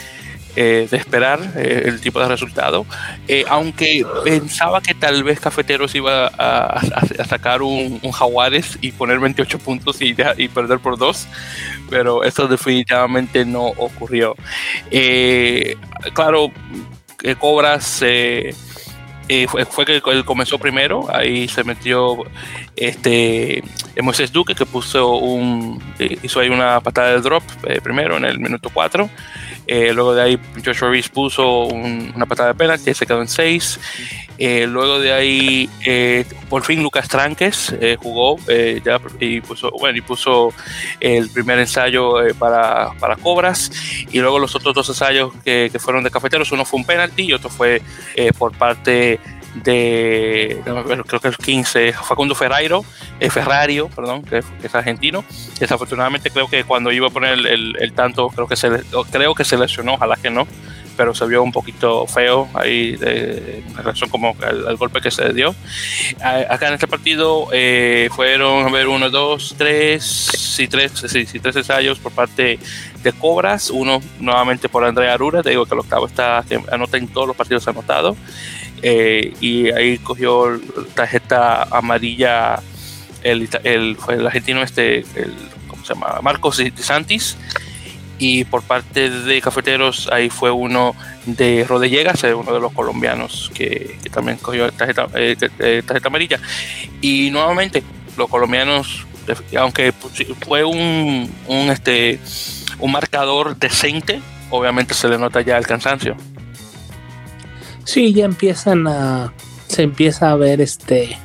eh, de esperar eh, el tipo de resultado. Eh, aunque pensaba que tal vez Cafeteros iba a, sacar un, Jaguares y poner 28 puntos y, y perder por dos, pero eso definitivamente no ocurrió. claro, Cobras. Fue, fue, que él comenzó primero, ahí se metió este Moisés Duque que puso un hizo ahí una patada de drop primero en el minuto 4 eh, luego de ahí Joshua Reese puso una patada de penalti y se quedó en 6. Eh, luego de ahí, eh, por fin Lucas Tranques jugó ya y puso, bueno, y puso el primer ensayo para, para, Cobras. Y luego los otros dos ensayos que, que, fueron de cafeteros, uno fue un penalti y otro fue por parte de, creo que el 15, Facundo Ferrairo, eh, Ferrario, perdón, que, es argentino. Desafortunadamente creo que cuando iba a poner el, tanto, creo que, se, creo que se lesionó, ojalá que no. pero se vio un poquito feo ahí de, en relación como al, golpe que se dio. acá en este partido eh, fueron a ver uno, dos, tres, sí, tres, sí, sí, tres ensayos por parte de Cobras, uno nuevamente por Andrea Arura, te digo que el octavo está, que anota en todos los partidos anotado, eh, y ahí cogió tarjeta amarilla el, el, el argentino este, el, ¿cómo se llama? Marcos de Santis, y por parte de Cafeteros ahí fue uno de Rodellegas, uno de los colombianos que, también cogió tarjeta, eh, tarjeta amarilla. Y nuevamente, los colombianos, aunque fue un, un, este, un marcador decente, obviamente se le nota ya el cansancio. Sí, ya empiezan a. Se empieza a ver este.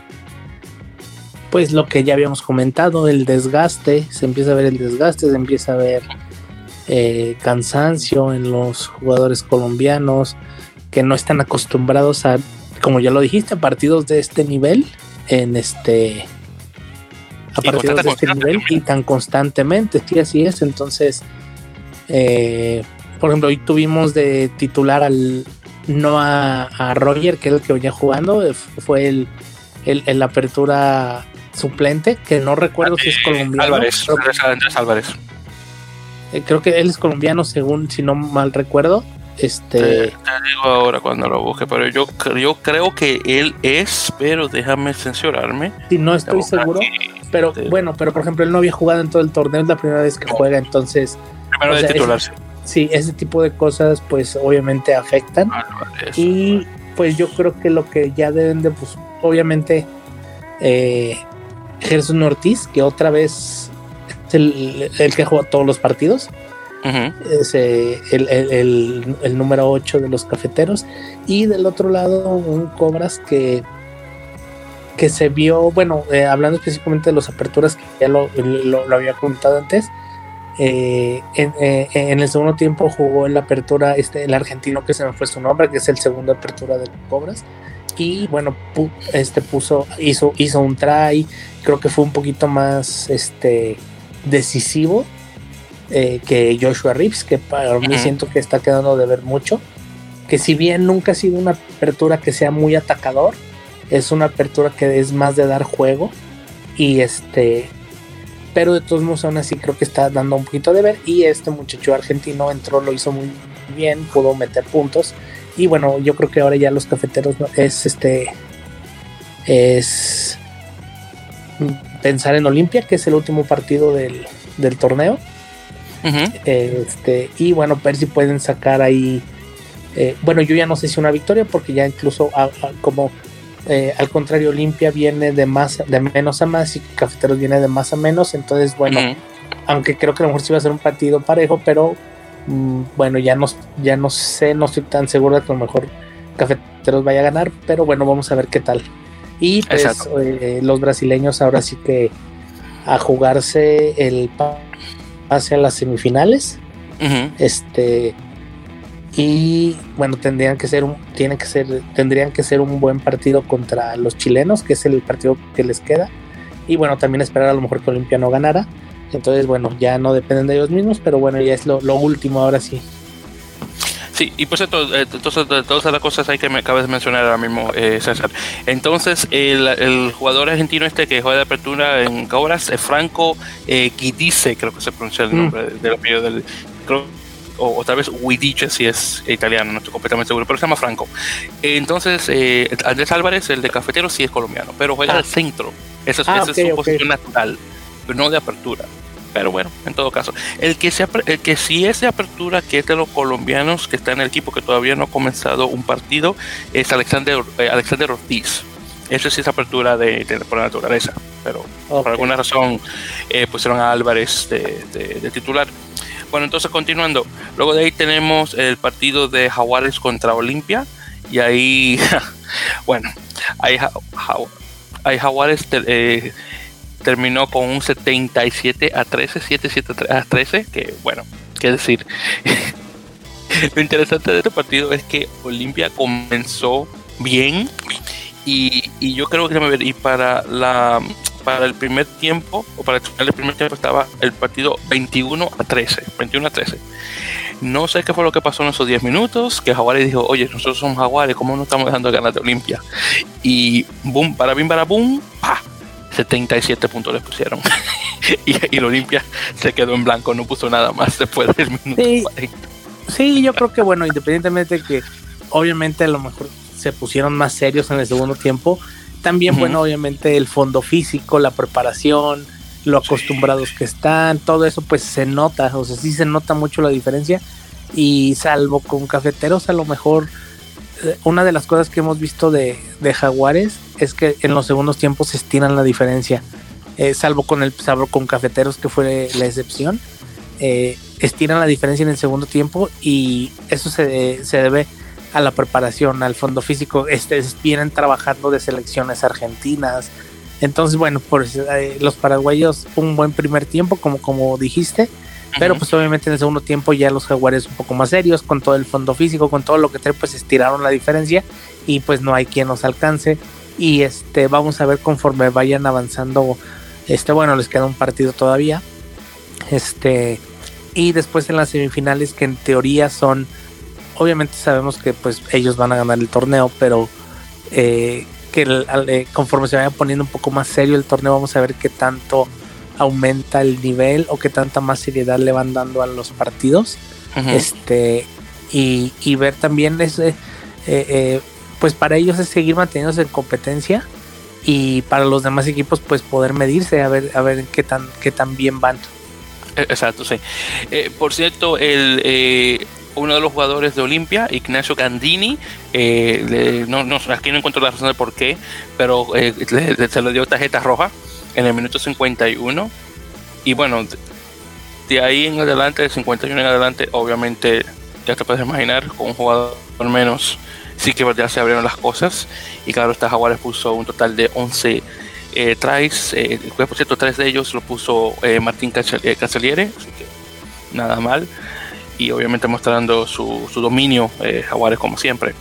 Pues lo que ya habíamos comentado, el desgaste. Se empieza a ver el desgaste, se empieza a ver eh, cansancio en los jugadores colombianos que no están acostumbrados a, como ya lo dijiste, a partidos de este nivel. En este. A partidos de este nivel y tan constantemente. Sí, así es. Entonces. Eh, por ejemplo, hoy tuvimos de titular al no a, Roger, que es el que venía jugando, eh, fue el, el, apertura suplente, que no recuerdo si es colombiano. Álvarez, Álvarez. Eh, creo que él es colombiano, según si no mal recuerdo. Este. Te, digo ahora cuando lo busque, pero yo, yo creo que él es, pero déjame censurarme. Sí, no estoy seguro. Pero bueno, pero por ejemplo, él no había jugado en todo el torneo, es la primera vez que juega, entonces. Primero de titularse sí, ese tipo de cosas pues obviamente afectan. Ah, y pues yo creo que lo que ya deben de, pues obviamente, eh, Gerson Ortiz, que otra vez es el, el que juega todos los partidos. Es eh, el, el, el, número 8 de los cafeteros. Y del otro lado, un Cobras que, que se vio, bueno, eh, hablando específicamente de las aperturas, que ya lo, lo, lo había comentado antes, eh, eh, en, el segundo tiempo jugó en la apertura este, el argentino que se me fue su nombre, que es el segundo apertura de Cobras. Y bueno, este puso, hizo, hizo un try, creo que fue un poquito más este, decisivo eh, que Joshua Reeves, que para mí siento que está quedando de ver mucho. Que si bien nunca ha sido una apertura que sea muy atacador, es una apertura que es más de dar juego. Y este pero de todos modos aún así creo que está dando un poquito de ver y este muchacho argentino entró, lo hizo muy bien, pudo meter puntos y bueno, yo creo que ahora ya los cafeteros es este es pensar en Olimpia, que es el último partido del, torneo. este, y bueno, ver si pueden sacar ahí. Eh, bueno, yo ya no sé si una victoria, porque ya incluso como eh, al contrario, Olimpia viene de más de menos a más y Cafeteros viene de más a menos. Entonces, bueno, aunque creo que a lo mejor sí va a ser un partido parejo, pero mm, bueno, ya no, ya no sé, no estoy tan seguro de que a lo mejor Cafeteros vaya a ganar, pero bueno, vamos a ver qué tal. Y pues eh, los brasileños ahora sí que a jugarse el pase a las semifinales. Este y bueno tendrían que ser un tiene que ser tendrían que ser un buen partido contra los chilenos que es el partido que les queda y bueno también esperar a lo mejor que Olimpia no ganara entonces bueno ya no dependen de ellos mismos pero bueno ya es lo, último ahora sí Sí, y pues entonces todas las cosas hay que me acabas de mencionar ahora mismo, eh, César. Entonces, el, jugador argentino este que juega de apertura en Cobras, es Franco eh, Guidice, creo que se pronuncia el mm. nombre del apellido del. Creo o, tal vez Widiche si es italiano, no estoy completamente seguro, pero se llama Franco. Entonces, eh, Andrés Álvarez, el de cafetero, sí es colombiano, pero juega ah. al centro. Esa, es, ah, su posición natural, pero no de apertura. Pero bueno, en todo caso, el que, sea, el que sí es de apertura, que es de los colombianos que está en el equipo que todavía no ha comenzado un partido, es Alexander, eh, Alexander Ortiz. Eso sí es apertura de, por naturaleza, pero por alguna razón eh, pusieron a Álvarez de titular. Bueno, entonces continuando. Luego de ahí tenemos el partido de Jaguares contra Olimpia. Y ahí, bueno, ahí, Jaguares eh, terminó con un 77 a 13, 77 a 13, que bueno, qué decir. Lo interesante de este partido es que Olimpia comenzó bien y, y yo creo que y para la para el primer tiempo, o para el primer tiempo, estaba el partido 21 a 13. 21 a 13. No sé qué fue lo que pasó en esos 10 minutos, que Jaguares dijo, oye, nosotros somos Jaguares, ¿cómo no estamos dejando ganar de Olimpia? Y boom, para bim, para boom, pa, 77 puntos les pusieron. y, y el Olimpia se quedó en blanco, no puso nada más después del minuto sí. 40. Sí, yo creo que bueno, independientemente de que obviamente a lo mejor se pusieron más serios en el segundo tiempo, también uh -huh. bueno, obviamente el fondo físico, la preparación, lo acostumbrados sí. que están, todo eso pues se nota, o sea, sí se nota mucho la diferencia y salvo con cafeteros a lo mejor eh, una de las cosas que hemos visto de, de Jaguares es que en los segundos tiempos se estiran la diferencia, eh, salvo con el salvo con cafeteros que fue la excepción, eh, estiran la diferencia en el segundo tiempo y eso se, se debe a la preparación, al fondo físico, este, vienen trabajando de selecciones argentinas, entonces, bueno, pues eh, los paraguayos un buen primer tiempo, como, como dijiste, pero pues obviamente en el segundo tiempo ya los jaguares un poco más serios, con todo el fondo físico, con todo lo que trae, pues estiraron la diferencia y pues no hay quien nos alcance. Y este, vamos a ver conforme vayan avanzando, este, bueno, les queda un partido todavía. Este, y después en las semifinales, que en teoría son, obviamente sabemos que pues ellos van a ganar el torneo, pero eh, que el, eh, conforme se vaya poniendo un poco más serio el torneo vamos a ver qué tanto aumenta el nivel o qué tanta más seriedad le van dando a los partidos. Uh -huh. este y, y, ver también ese eh, pues para ellos es seguir manteniéndose en competencia y para los demás equipos pues poder medirse a ver a ver qué tan qué tan bien van. Exacto sí. Por cierto el eh, uno de los jugadores de Olimpia, Ignacio Gandini, eh, no, no, aquí no encuentro la razón de por qué, pero eh, se le dio tarjeta roja en el minuto 51. Y bueno, de ahí en adelante, de 51 en adelante, obviamente ya te puedes imaginar, con un jugador menos, sí que ya se abrieron las cosas. Y claro, esta Jaguares puso un total de 11 eh, tries, eh, por cierto, tres de ellos lo puso Martín Casaliere, así que nada mal y obviamente mostrando su, su dominio eh, Jaguares como siempre.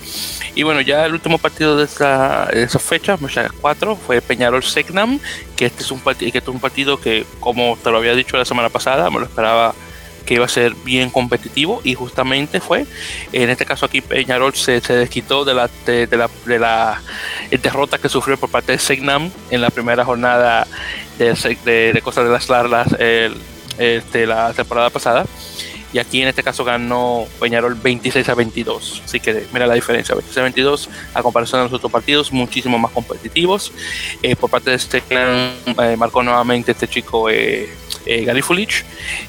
Y bueno, ya el último partido de esa, de esa fecha, fecha 4, fue Peñarol Segnam, que este es un que este es un partido que, como te lo había dicho la semana pasada, me lo esperaba que iba a ser bien competitivo y justamente fue. En este caso aquí Peñarol se, se desquitó de la, de, la, de la derrota que sufrió por parte de Segnam en la primera jornada de, de, de Cosas de las Largas este, la temporada pasada y aquí en este caso ganó Peñarol 26 a 22. Así que mira la diferencia, 26 a 22 a comparación de los otros partidos, muchísimo más competitivos. Eh, por parte de este clan eh, marcó nuevamente este chico eh, eh Garifulich.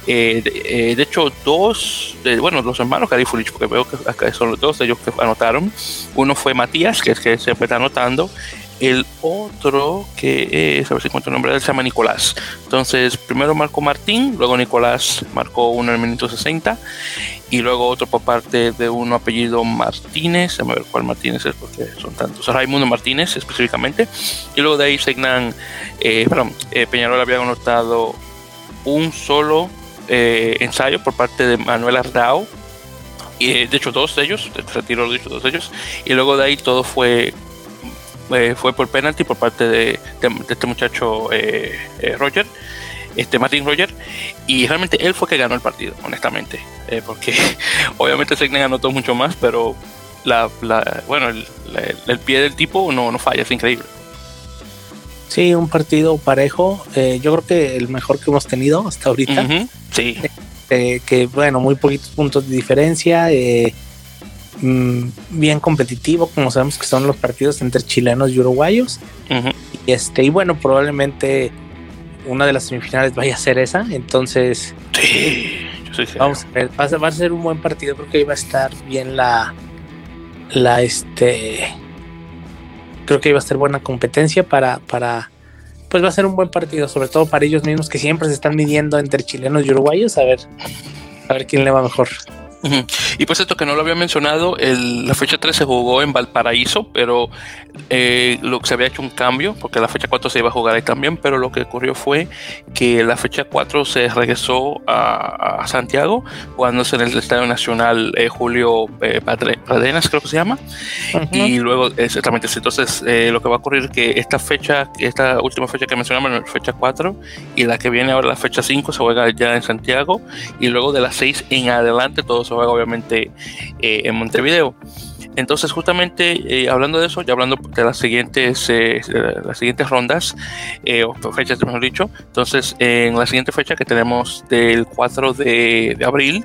De, eh, de, hecho, dos, bueno, los hermanos Garifulich, porque veo que son los dos de ellos que anotaron. Uno fue Matías, que es que siempre está anotando, el otro que es, a ver si encuentro el nombre, él se llama Nicolás. Entonces, primero marcó Martín, luego Nicolás marcó uno en el minuto 60 y luego otro por parte de uno apellido Martínez, a ver cuál Martínez es porque son tantos, Raimundo Martínez específicamente. Y luego de ahí Segnan, eh, perdón, eh, Peñarol había anotado un solo eh, ensayo por parte de Manuel Ardao. Y de hecho, dos de ellos, retiro dicho, dos de ellos. Y luego de ahí todo fue eh, fue por penalti por parte de, de, de este muchacho eh, eh, Roger, este Martin Roger, y realmente él fue que ganó el partido, honestamente, eh, porque obviamente Segnen anotó mucho más, pero la, la bueno, el, la, el, pie del tipo no, no falla, es increíble. Sí, un partido parejo, eh, yo creo que el mejor que hemos tenido hasta ahorita. Uh -huh, sí. que bueno, muy poquitos puntos de diferencia. Eh, mmm, bien competitivo, como sabemos que son los partidos entre chilenos y uruguayos. Uh -huh. Y este, y bueno, probablemente una de las semifinales vaya a ser esa. Entonces, sí, sí, sí. vamos a ver, va a, va a, ser un buen partido. Creo que iba a estar bien la, la este. Creo que iba a ser buena competencia para, para, pues va a ser un buen partido, sobre todo para ellos mismos que siempre se están midiendo entre chilenos y uruguayos. A ver, a ver quién le va mejor. Y pues esto que no lo había mencionado, la fecha 3 se jugó en Valparaíso, pero eh, lo que se había hecho un cambio, porque la fecha 4 se iba a jugar ahí también, pero lo que ocurrió fue que la fecha 4 se regresó a, Santiago, jugándose en el Estadio Nacional eh, Julio eh, Padenas, creo que se llama. Y luego, exactamente, entonces lo que va a ocurrir es que esta fecha, esta última fecha que mencionamos, la fecha 4, y la que viene ahora, la fecha 5, se juega ya en Santiago, y luego de las 6 en adelante todo se juega obviamente eh, en Montevideo. Entonces, justamente eh, hablando de eso, ya hablando de las siguientes, eh, las siguientes rondas, o fechas, mejor dicho, entonces en la siguiente fecha que tenemos del 4 de, abril,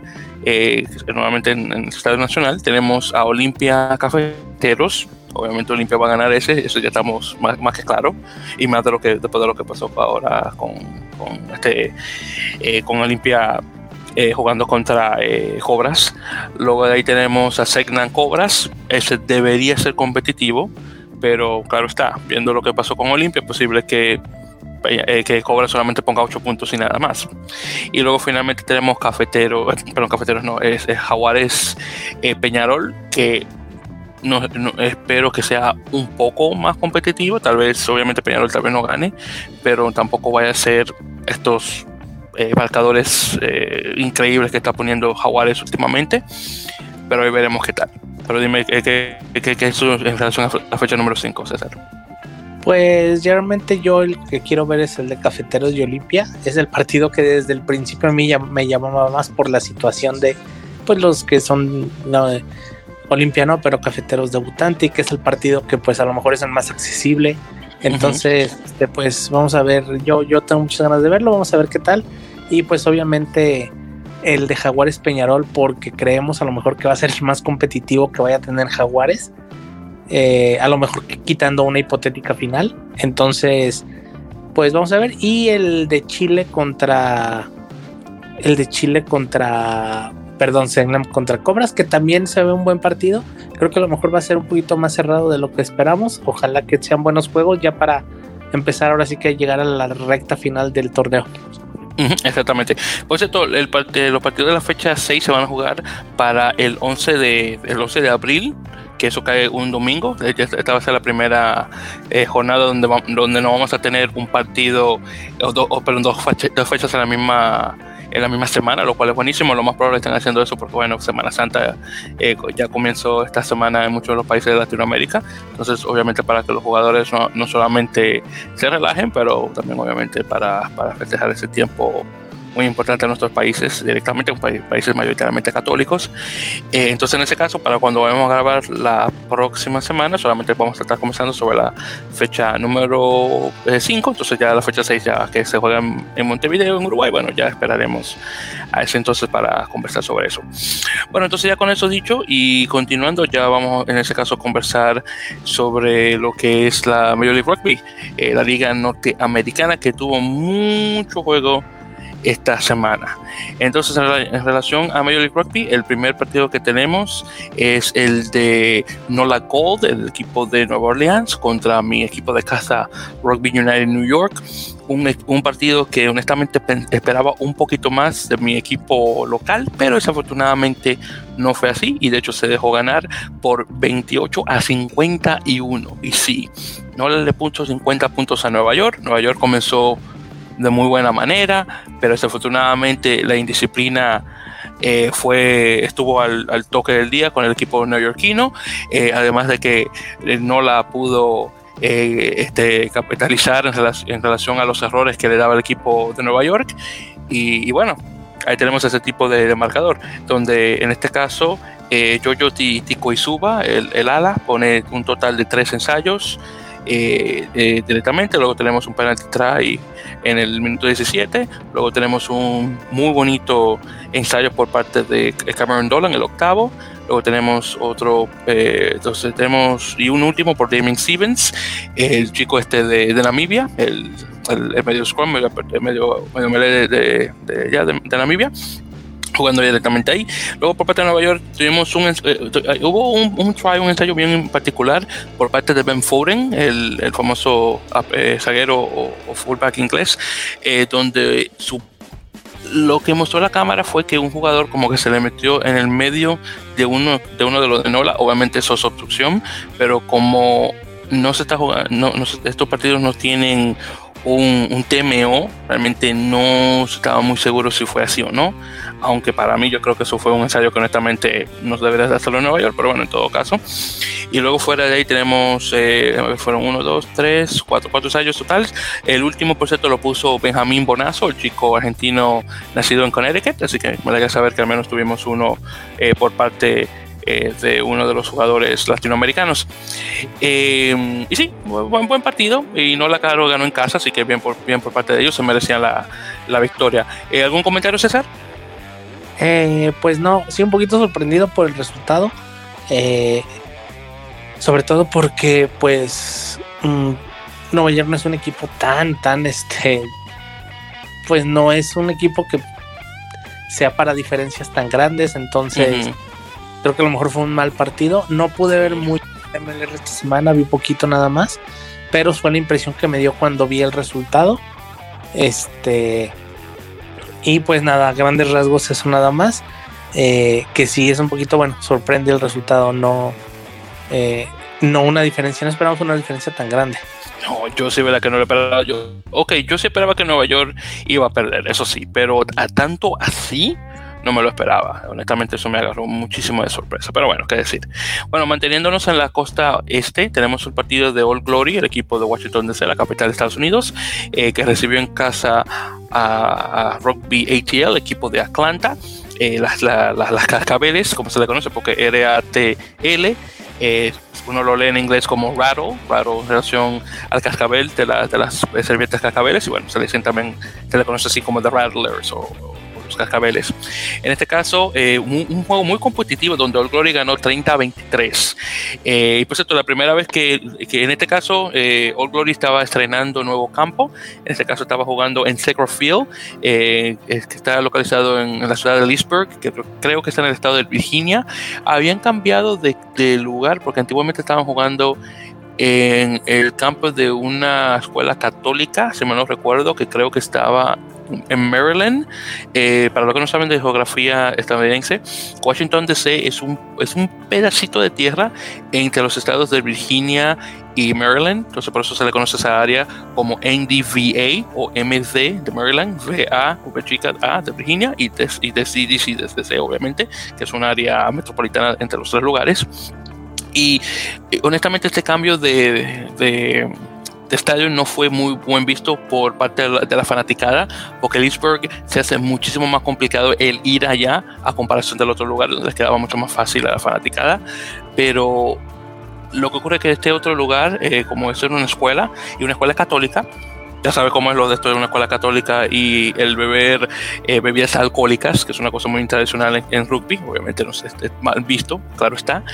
nuevamente en, el Estadio Nacional, tenemos a Olimpia Cafeteros. Obviamente Olimpia va a ganar ese, eso ya estamos más, más que claro, y más de lo que después de lo que pasó ahora con, con este con Olimpia eh, jugando contra eh, Cobras. Luego de ahí tenemos a Segnan Cobras. Ese debería ser competitivo, pero claro está, viendo lo que pasó con Olimpia, es posible que, eh, que Cobras solamente ponga 8 puntos y nada más. Y luego finalmente tenemos Cafetero, perdón, Cafeteros no, es, Jaguares Peñarol, que no, espero que sea un poco más competitivo. Tal vez, obviamente, Peñarol tal no gane, pero tampoco vaya a ser estos eh, marcadores eh, increíbles que está poniendo Jaguares últimamente, pero hoy veremos qué tal. Pero dime qué, qué, qué, es en relación a la fecha número 5, César. Pues realmente yo el que quiero ver es el de Cafeteros y Olimpia. Es el partido que desde el principio a mí me llamaba más por la situación de pues los que son no, Olimpia pero Cafeteros debutante y que es el partido que pues a lo mejor es el más accesible entonces, este, pues vamos a ver, yo, yo tengo muchas ganas de verlo, vamos a ver qué tal. Y pues obviamente el de Jaguares Peñarol, porque creemos a lo mejor que va a ser el más competitivo que vaya a tener Jaguares. Eh, a lo mejor quitando una hipotética final. Entonces, pues vamos a ver. Y el de Chile contra. El de Chile contra perdón, Segnam contra Cobras, que también se ve un buen partido. Creo que a lo mejor va a ser un poquito más cerrado de lo que esperamos. Ojalá que sean buenos juegos ya para empezar ahora sí que llegar a la recta final del torneo. exactamente. Por cierto, el, los partidos de la fecha 6 se van a jugar para el 11 de, el 11 de abril que eso cae un domingo. Esta va a ser la primera eh, jornada donde, donde no vamos a tener un partido, o, dos, dos, fechas en la misma en la misma semana, lo cual es buenísimo. Lo más probable están haciendo eso porque, bueno, Semana Santa eh, ya comenzó esta semana en muchos de los países de Latinoamérica. Entonces, obviamente, para que los jugadores no, no solamente se relajen, pero también, obviamente, para, para festejar ese tiempo muy importante en nuestros países, directamente en países mayoritariamente católicos. Eh, entonces, en ese caso, para cuando vayamos a grabar la próxima semana, solamente vamos a estar comenzando sobre la fecha número 5, eh, entonces ya la fecha 6 ya que se juega en, Montevideo, en Uruguay, bueno, ya esperaremos a ese entonces para conversar sobre eso. Bueno, entonces ya con eso dicho y continuando, ya vamos en ese caso a conversar sobre lo que es la Major League Rugby, eh, la liga norteamericana que tuvo mucho juego esta semana. Entonces, en relación a Major League Rugby, el primer partido que tenemos es el de Nola Gold, el equipo de Nueva Orleans, contra mi equipo de casa Rugby United New York. Un, un, partido que honestamente esperaba un poquito más de mi equipo local, pero desafortunadamente no fue así y de hecho se dejó ganar por 28 a 51. Y sí, no le puso 50 puntos a Nueva York. Nueva York comenzó de muy buena manera, pero desafortunadamente la indisciplina eh, fue, estuvo al, toque del día con el equipo neoyorquino, eh, además de que eh, no la pudo este, capitalizar en relación, a los errores que le daba el equipo de Nueva York. Y, bueno, ahí tenemos ese tipo de, marcador, donde en este caso Jojo Tico Izuba, el, el ala, pone un total de tres ensayos. Directamente, luego tenemos un penalty try en el minuto 17. Luego tenemos un muy bonito ensayo por parte de Cameron Dolan, el octavo. Luego tenemos otro, eh, entonces tenemos, y un último por Damien Stevens, el chico este de, Namibia, el, el, medio scrum, el medio, medio, de, de, de, Namibia jugando directamente ahí. Luego por parte de Nueva York tuvimos un, eh, eh, hubo un, un, try, un ensayo bien particular por parte de Ben Foden, el, el famoso eh, zaguero o, fullback inglés, donde su lo que mostró la cámara fue que un jugador como que se le metió en el medio de uno de uno de los de Nola, obviamente eso es obstrucción, pero como no se está jugando, no, estos partidos no tienen un, un, TMO, realmente no estaba muy seguro si fue así o no, aunque para mí yo creo que eso fue un ensayo que honestamente no debería de hacerlo en Nueva York, pero bueno, en todo caso. Y luego fuera de ahí tenemos, eh, fueron uno, dos, tres, cuatro, cuatro ensayos totales. El último, por cierto, lo puso Benjamín Bonazo, el chico argentino nacido en Connecticut, así que me alegra saber que al menos tuvimos uno eh, por parte eh, de uno de los jugadores latinoamericanos. y sí, buen, buen partido. Y no la Caro ganó en casa, así que bien por, bien por parte de ellos, se merecían la, la victoria. ¿Algún comentario, César? Eh, pues no, sí un poquito sorprendido por el resultado. Eh, sobre todo porque pues mm, Nueva York no es un equipo tan, tan este, pues no es un equipo que sea para diferencias tan grandes, entonces creo que a lo mejor fue un mal partido. No pude ver mucho MLR esta semana, vi poquito nada más, pero fue la impresión que me dio cuando vi el resultado. Este, y pues nada, grandes rasgos eso nada más. Eh, que sí es un poquito, bueno, sorprende el resultado, no, eh, no una diferencia, no esperamos una diferencia tan grande. No, yo sí, verdad que no lo esperaba. Yo, ok, yo sí esperaba que Nueva York iba a perder, eso sí, pero a tanto así, no me lo esperaba. Honestamente, eso me agarró muchísimo de sorpresa. Pero bueno, qué decir. Bueno, manteniéndonos en la costa este, tenemos el partido de All Glory, el equipo de Washington DC, la capital de Estados Unidos, eh, que recibió en casa a, Rugby ATL, equipo de Atlanta. Eh, las, las cascabeles, como se le conoce, porque R-A-T-L. Eh, uno lo lee en inglés como rattle, rattle en relación al cascabel de, de las servietas cascabeles, y bueno, se le dicen también, se le conoce así como The Rattlers o cascabeles. En este caso, eh, un, juego muy competitivo donde All Glory ganó 30 a 23. Eh, y por cierto, la primera vez que, en este caso eh, All Glory estaba estrenando nuevo campo, en este caso estaba jugando en Sacred Field, que está localizado en, la ciudad de Leesburg, que creo que está en el estado de Virginia. Habían cambiado de, de lugar porque antiguamente estaban jugando en el campo de una escuela católica, si me no recuerdo, que creo que estaba en Maryland. Eh, para los que no saben de geografía estadounidense, Washington DC es un, es un pedacito de tierra entre los estados de Virginia y Maryland. Entonces, por eso se le conoce a esa área como NDVA o MD de Maryland, VA, V chica A de Virginia y de, y de DC, obviamente, que es un área metropolitana entre los tres lugares. Y eh, honestamente, este cambio de, de estadio no fue muy buen visto por parte de la, fanaticada, porque Leesburg se hace muchísimo más complicado el ir allá a comparación del otro lugar, donde les quedaba mucho más fácil a la fanaticada. Pero lo que ocurre es que este otro lugar, eh, como es en una escuela, y una escuela católica, ya sabe cómo es lo de esto de una escuela católica y el beber eh, bebidas alcohólicas, que es una cosa muy tradicional en, rugby, obviamente no sé, es mal visto, claro está.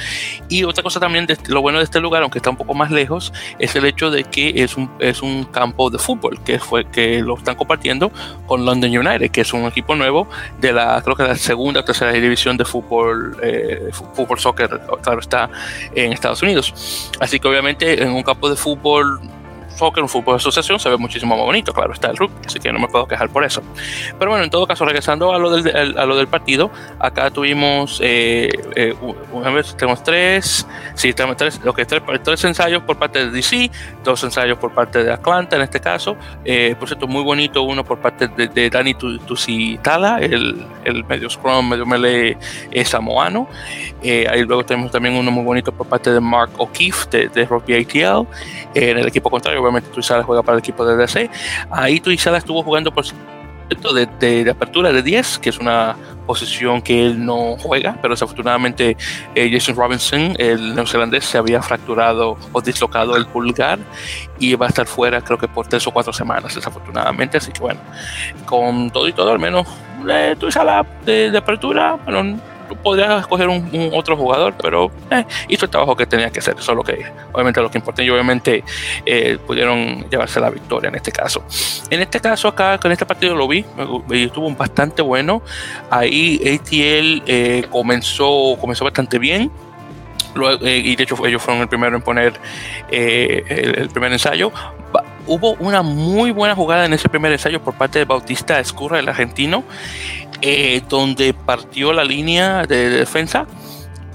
Y otra cosa también, de este, lo bueno de este lugar, aunque está un poco más lejos, es el hecho de que es un, es un campo de fútbol, que fue que lo están compartiendo con London United, que es un equipo nuevo de la, creo que la segunda o tercera división de fútbol, eh, fútbol soccer, claro está, en Estados Unidos. Así que obviamente en un campo de fútbol soccer, un fútbol de asociación, se ve muchísimo más bonito, claro, está el rugby, así que no me puedo quejar por eso. Pero bueno, en todo caso, regresando a lo del, a lo del partido, acá tuvimos, eh, eh, tenemos tres, sí, tenemos tres, lo que tres, tres ensayos por parte de DC, dos ensayos por parte de Atlanta, en este caso, eh, por cierto, muy bonito, uno por parte de, de Dani Tusitala, el, el medio scrum, medio melee samoano, ahí luego tenemos también uno muy bonito por parte de Mark O'Keefe de, de Rugby ATL, en el equipo contrario, obviamente Tuizala juega para el equipo de DC. Ahí Tuizala estuvo jugando por de, de, de, apertura de 10, que es una posición que él no juega, pero desafortunadamente eh, Jason Robinson, el neozelandés, se había fracturado o dislocado el pulgar y va a estar fuera creo que por tres o cuatro semanas, desafortunadamente. Así que bueno, con todo y todo, al menos eh, Tuizala de, de apertura, bueno, podría escoger un, otro jugador, pero eh, hizo el trabajo que tenía que hacer. Eso es lo que, obviamente, lo que importa. Y obviamente eh, pudieron llevarse la victoria en este caso. En este caso, acá, con este partido lo vi, y estuvo bastante bueno. Ahí ATL eh, comenzó, comenzó bastante bien. y de hecho ellos fueron el primero en poner el, primer ensayo hubo una muy buena jugada en ese primer ensayo por parte de Bautista Escurra, el argentino, eh, donde partió la línea de defensa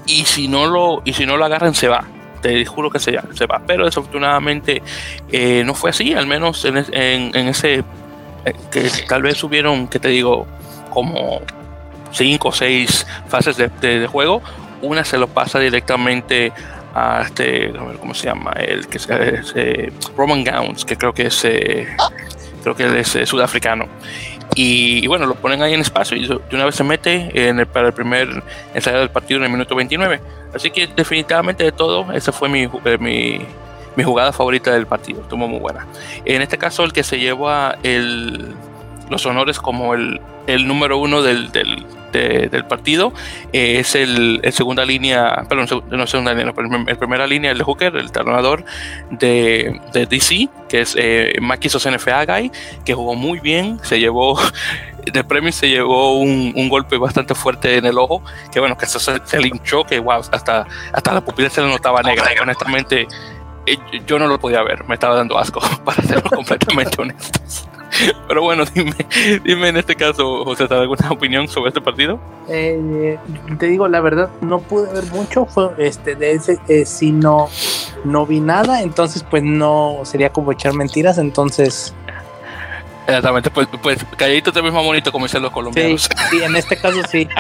y si no lo, y si no lo agarran se va. Te juro que se, se va. Pero desafortunadamente eh, no fue así, al menos en, ese eh, que tal vez hubieron, que te digo, como cinco o seis fases de, juego. Una se lo pasa directamente a este, a ver cómo se llama, el que es Roman Gowns, que creo que es, creo que él es sudafricano. Y, bueno, lo ponen ahí en espacio y de una vez se mete en el, para el primer ensayo del partido en el minuto 29. Así que definitivamente de todo, esa fue mi, eh, mi jugada favorita del partido. Estuvo muy buena. En este caso, el que se lleva el, los honores como el, el número uno del, del, del partido eh, es el, segunda línea, perdón, no segunda línea, el, primera línea, el de Hooker, el talonador de, de DC, que es eh, Maki Sosenefe que jugó muy bien, se llevó de premio se llevó un, un, golpe bastante fuerte en el ojo, que bueno, que se, se linchó, que wow, hasta, hasta la pupila se le notaba negra. Honestamente, eh, yo no lo podía ver, me estaba dando asco, para ser completamente honestos. Pero bueno, dime, dime en este caso, José, ¿te alguna opinión sobre este partido? Eh, te digo, la verdad, no pude ver mucho. Fue, este, de ese, eh, si no, no vi nada, entonces, pues no sería como echar mentiras. Entonces, Exactamente, pues, pues calladito te ves más bonito como dicen los colombianos. Sí, sí en este caso sí.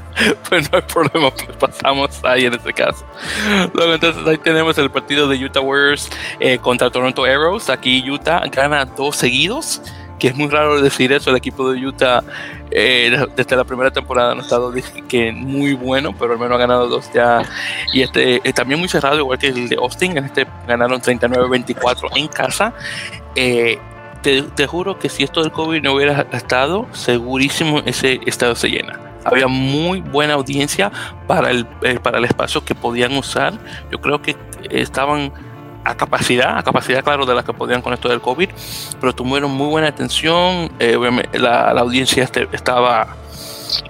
pues no hay problema, pues pasamos ahí en este caso. Luego entonces ahí tenemos el partido de Utah Warriors eh, contra Toronto Arrows. Aquí Utah gana dos seguidos, que es muy raro decir eso. El equipo de Utah eh, desde la primera temporada no ha estado que muy bueno, pero al menos ha ganado dos ya. Y este eh, también muy cerrado, igual que el de Austin. En este ganaron 39-24 en casa. Eh, te, juro que si esto del COVID no hubiera estado, segurísimo ese estado se llena. Había muy buena audiencia para el, eh, para el espacio que podían usar. Yo creo que estaban a capacidad, a capacidad, claro, de las que podían con esto del COVID, pero tuvieron muy buena atención. Eh, la, audiencia este, estaba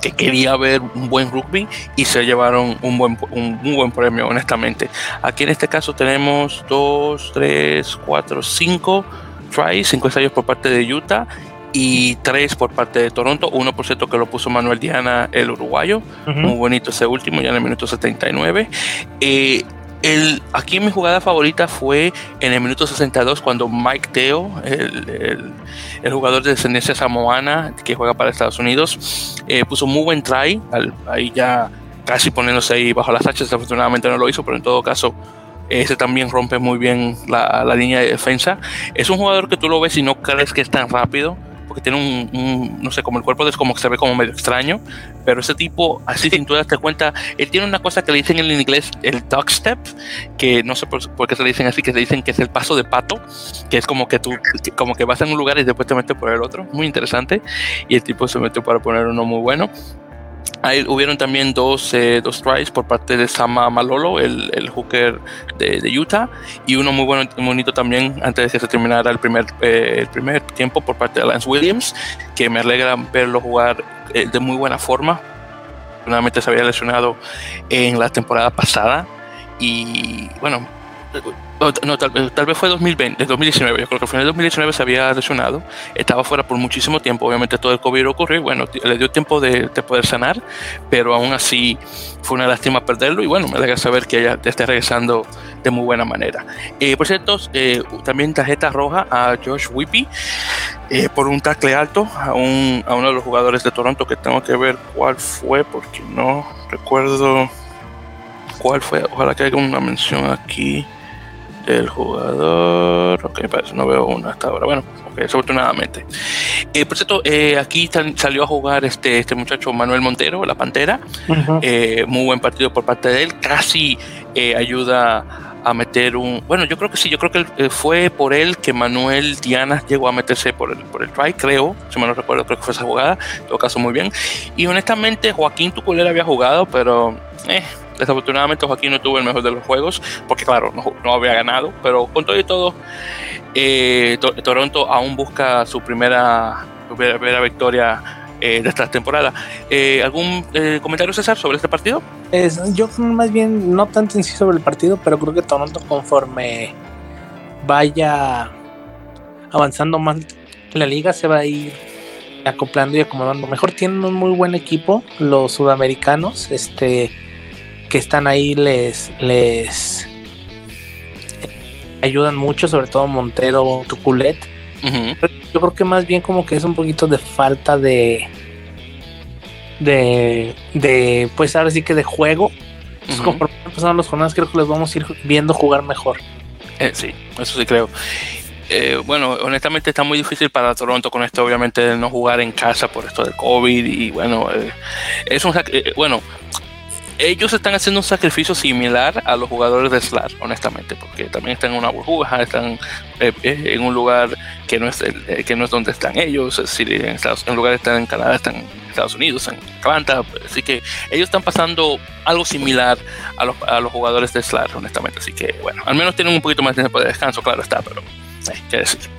que quería ver un buen rugby y se llevaron un buen, un, buen premio, honestamente. Aquí en este caso tenemos 2, 3, 4, 5 tries, cinco ensayos por parte de Utah y tres por parte de Toronto. Uno, por cierto, que lo puso Manuel Diana, el uruguayo. Muy bonito ese último, ya en el minuto 79. Eh, el, aquí mi jugada favorita fue en el minuto 62 cuando Mike Teo, el, el, jugador de descendencia samoana que juega para Estados Unidos, eh, puso muy buen try, ahí ya casi poniéndose ahí bajo las hachas, desafortunadamente no lo hizo, pero en todo caso ese también rompe muy bien la, línea de defensa. Es un jugador que tú lo ves y no crees que es tan rápido, porque tiene un, no sé, como el cuerpo es como que se ve como medio extraño, pero ese tipo, así sin tú darte cuenta, él tiene una cosa que le dicen en inglés el dog step, que no sé por, qué se le dicen así, que se dicen que es el paso de pato, que es como que tú, como que vas en un lugar y después te metes por el otro, muy interesante, y el tipo se metió para poner uno muy bueno. Ahí hubieron también dos, eh, dos tries por parte de Sama Malolo, el, el hooker de, de, Utah, y uno muy bueno, bonito también antes de que se terminara el primer, eh, el primer tiempo por parte de Lance Williams, que me alegra verlo jugar eh, de muy buena forma. Nuevamente se había lesionado en la temporada pasada y bueno, no, tal, vez fue 2020, 2019. Yo creo que fue en el 2019 se había lesionado. Estaba fuera por muchísimo tiempo. Obviamente todo el COVID ocurrió. Bueno, le dio tiempo de, poder sanar, pero aún así fue una lástima perderlo. Y bueno, me alegra saber que ella esté regresando de muy buena manera. Eh, por cierto, eh, también tarjeta roja a Josh Whippy eh, por un tackle alto a, un, a uno de los jugadores de Toronto que tengo que ver cuál fue porque no recuerdo cuál fue. Ojalá que haya una mención aquí del jugador. Ok, parece, no veo una hasta ahora. Bueno, okay, desafortunadamente. Eh, por cierto, eh, aquí salió a jugar este, este muchacho Manuel Montero, la Pantera. eh, muy buen partido por parte de él. Casi eh, ayuda a meter un. Bueno, yo creo que sí, yo creo que fue por él que Manuel Diana llegó a meterse por el, por el try, creo, si me lo recuerdo, creo que fue esa jugada. En todo caso, muy bien. Y honestamente, Joaquín Tuculera había jugado, pero eh, Desafortunadamente Joaquín no tuvo el mejor de los juegos, porque claro, no, había ganado, pero con todo y todo, eh, Toronto aún busca su primera, primera victoria eh, de esta temporada. Eh, ¿Algún comentario, César, sobre este partido? Es, yo más bien, no tanto en sí sobre el partido, pero creo que Toronto conforme vaya avanzando más la liga, se va a ir acoplando y acomodando. Mejor tienen un muy buen equipo los sudamericanos, este que están ahí les les ayudan mucho, sobre todo Montero, Tuculet. Yo creo que más bien como que es un poquito de falta de de de pues ahora sí que de juego. como por pasando los jornadas creo que los vamos a ir viendo jugar mejor. Eh, sí, eso sí creo. Eh, bueno, honestamente está muy difícil para Toronto con esto, obviamente, de no jugar en casa por esto del COVID y bueno, eh, es un bueno, ellos están haciendo un sacrificio similar a los jugadores de SLAR, honestamente, porque también están en una burbuja, están en un lugar que no es que no es donde están ellos, es decir, en, Estados, en lugar están en Canadá, están en Estados Unidos, en Atlanta, así que ellos están pasando algo similar a los, jugadores de SLAR, honestamente, así que bueno, al menos tienen un poquito más de tiempo de descanso, claro está, pero qué decir.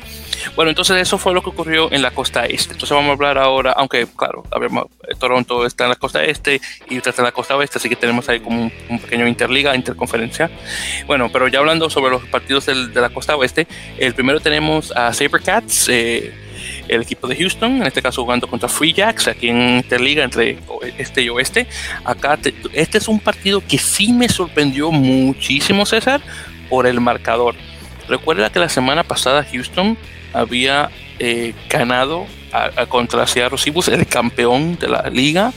Bueno, entonces eso fue lo que ocurrió en la costa este. Entonces vamos a hablar ahora, aunque claro, eh, Toronto está en la costa este y Utah está en la costa oeste, así que tenemos ahí como un, pequeño interliga, interconferencia. Bueno, pero ya hablando sobre los partidos de la costa oeste, el primero tenemos a Sabercats, eh, el equipo de Houston, en este caso jugando contra Free Jacks, aquí en Interliga entre este y oeste. Acá, este es un partido que sí me sorprendió muchísimo, César, por el marcador Recuerda que la semana pasada Houston había eh, ganado a, contra Seattle Seahawks, el campeón de la liga.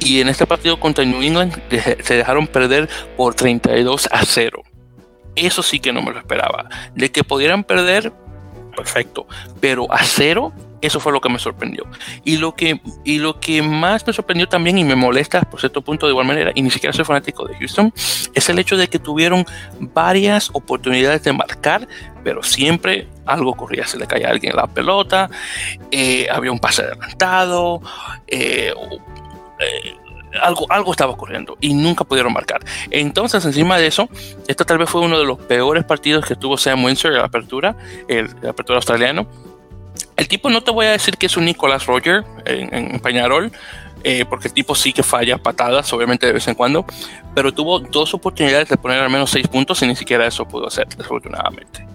Y en este partido contra New England se dejaron perder por 32 a 0. Eso sí que no me lo esperaba. De que pudieran perder, perfecto. Pero a cero eso fue lo que me sorprendió. Y lo que, y lo que más me sorprendió también y me molesta por cierto punto de igual manera, y ni siquiera soy fanático de Houston, es el hecho de que tuvieron varias oportunidades de marcar, pero siempre algo ocurría, se le caía a alguien la pelota, eh, había un pase adelantado, eh, eh, algo, algo estaba ocurriendo y nunca pudieron marcar. Entonces, encima de eso, esto tal vez fue uno de los peores partidos que tuvo Sam Windsor en la apertura, el, la apertura australiano el tipo no te voy a decir que es un Nicolas Roger en, Peñarol, eh, porque el tipo sí que falla patadas, obviamente de vez en cuando, pero tuvo dos oportunidades de poner al menos seis puntos y ni siquiera eso pudo hacer, desafortunadamente.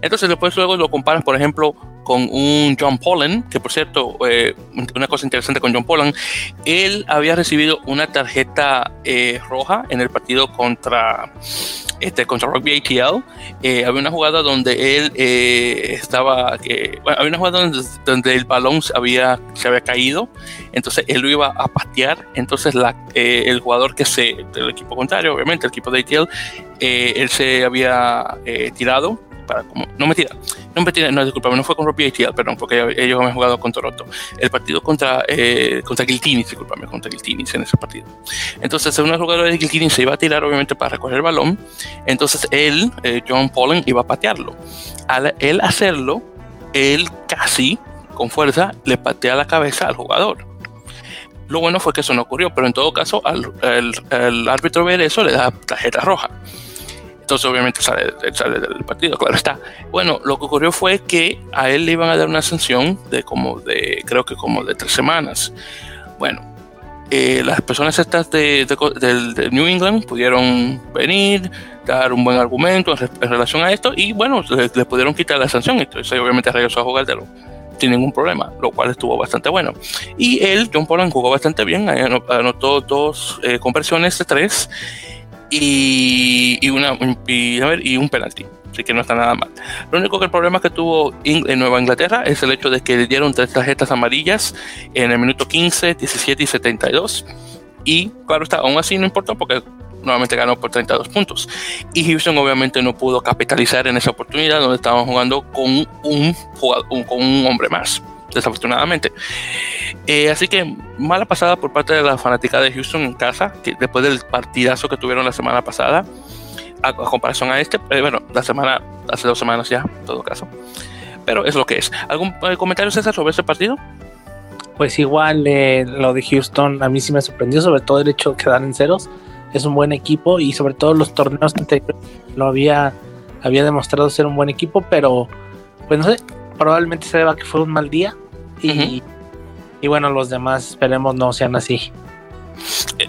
Entonces después luego lo comparas, por ejemplo, con un John Pollen, que por cierto, eh, una cosa interesante con John Pollen, él había recibido una tarjeta eh, roja en el partido contra, este, contra Rugby ATL. Eh, había una jugada donde él estaba, había una jugada donde, el balón había, se había caído, entonces él lo iba a patear, entonces el jugador que se, del equipo contrario, obviamente el equipo de ATL, él se había tirado como, no me tira, no me tira, no, disculpame, no fue con ATL, perdón, porque ellos han jugado con Toronto. El partido contra, eh, contra Giltini, disculpame, contra Giltini en ese partido. Entonces, uno de los jugadores de Giltini se iba a tirar, obviamente, para recoger el balón. Entonces, él, eh, John Pollen, iba a patearlo. Al él hacerlo, él casi, con fuerza, le patea la cabeza al jugador. Lo bueno fue que eso no ocurrió, pero en todo caso, al, al árbitro ver eso, le da tarjeta roja. Entonces obviamente sale, sale, del partido, claro está. Bueno, lo que ocurrió fue que a él le iban a dar una sanción de como de, creo que como de tres semanas. Bueno, eh, las personas estas de, de, New England pudieron venir, dar un buen argumento en, relación a esto y bueno, le, pudieron quitar la sanción. Entonces obviamente regresó a jugar sin ningún problema, lo cual estuvo bastante bueno. Y él, John Poland, jugó bastante bien, anotó dos eh, conversiones de tres y, una, y, a ver, y un penalti. Así que no está nada mal. Lo único que el problema que tuvo en Nueva Inglaterra es el hecho de que le dieron tres tarjetas amarillas en el minuto 15, 17 y 72. Y claro está, aún así no importa porque nuevamente ganó por 32 puntos. Y Houston obviamente no pudo capitalizar en esa oportunidad donde estaban jugando con un, jugador, con un hombre más desafortunadamente. Eh, así que mala pasada por parte de la fanática de Houston en casa, que después del partidazo que tuvieron la semana pasada, a, comparación a este, eh, bueno, la semana, hace dos semanas ya, en todo caso. Pero es lo que es. ¿Algún eh, comentario, César, sobre ese partido? Pues igual lo de Houston a mí sí me sorprendió, sobre todo el hecho de quedar en ceros. Es un buen equipo y sobre todo los torneos anteriores lo había, había demostrado ser un buen equipo, pero pues no sé, probablemente se deba que fue un mal día y, y bueno, los demás esperemos no sean así.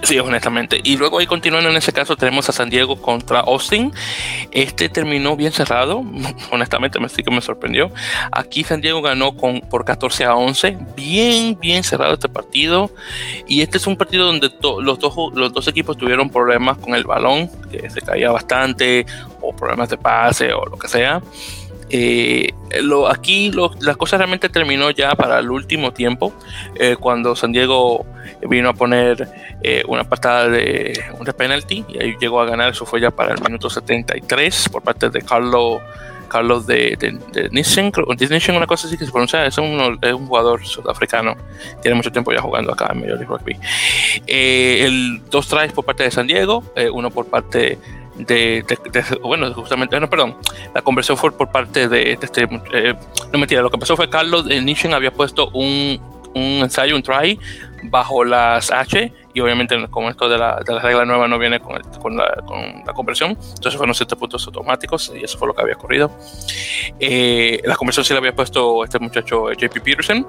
Sí, honestamente. Y luego ahí continuando en ese caso tenemos a San Diego contra Austin. Este terminó bien cerrado, honestamente me sí que me sorprendió. Aquí San Diego ganó con, por 14 a 11, bien, bien cerrado este partido. Y este es un partido donde los, dos, los dos equipos tuvieron problemas con el balón, que se caía bastante, o problemas de pase, o lo que sea. Eh, lo, aquí la cosa realmente terminó ya para el último tiempo, eh, cuando San Diego vino a poner eh, una patada de un penalty y ahí llegó a ganar, eso fue ya para el minuto 73 por parte de Carlos Carlos de, de, de una cosa así que se pronuncia, es un, es un jugador sudafricano, tiene mucho tiempo ya jugando acá en Major League Rugby. el, dos tries por parte de San Diego, uno por parte de, bueno, justamente, no, perdón, la conversión fue por parte de, este, eh, no mentira, lo que pasó fue Carlos de Nishin había puesto un, un, ensayo, un try, bajo las H, y obviamente como esto de la, de la regla nueva no viene con, con, la, con, la, conversión, entonces fueron siete puntos automáticos, y eso fue lo que había ocurrido. Eh, la conversión sí la había puesto este muchacho JP Peterson,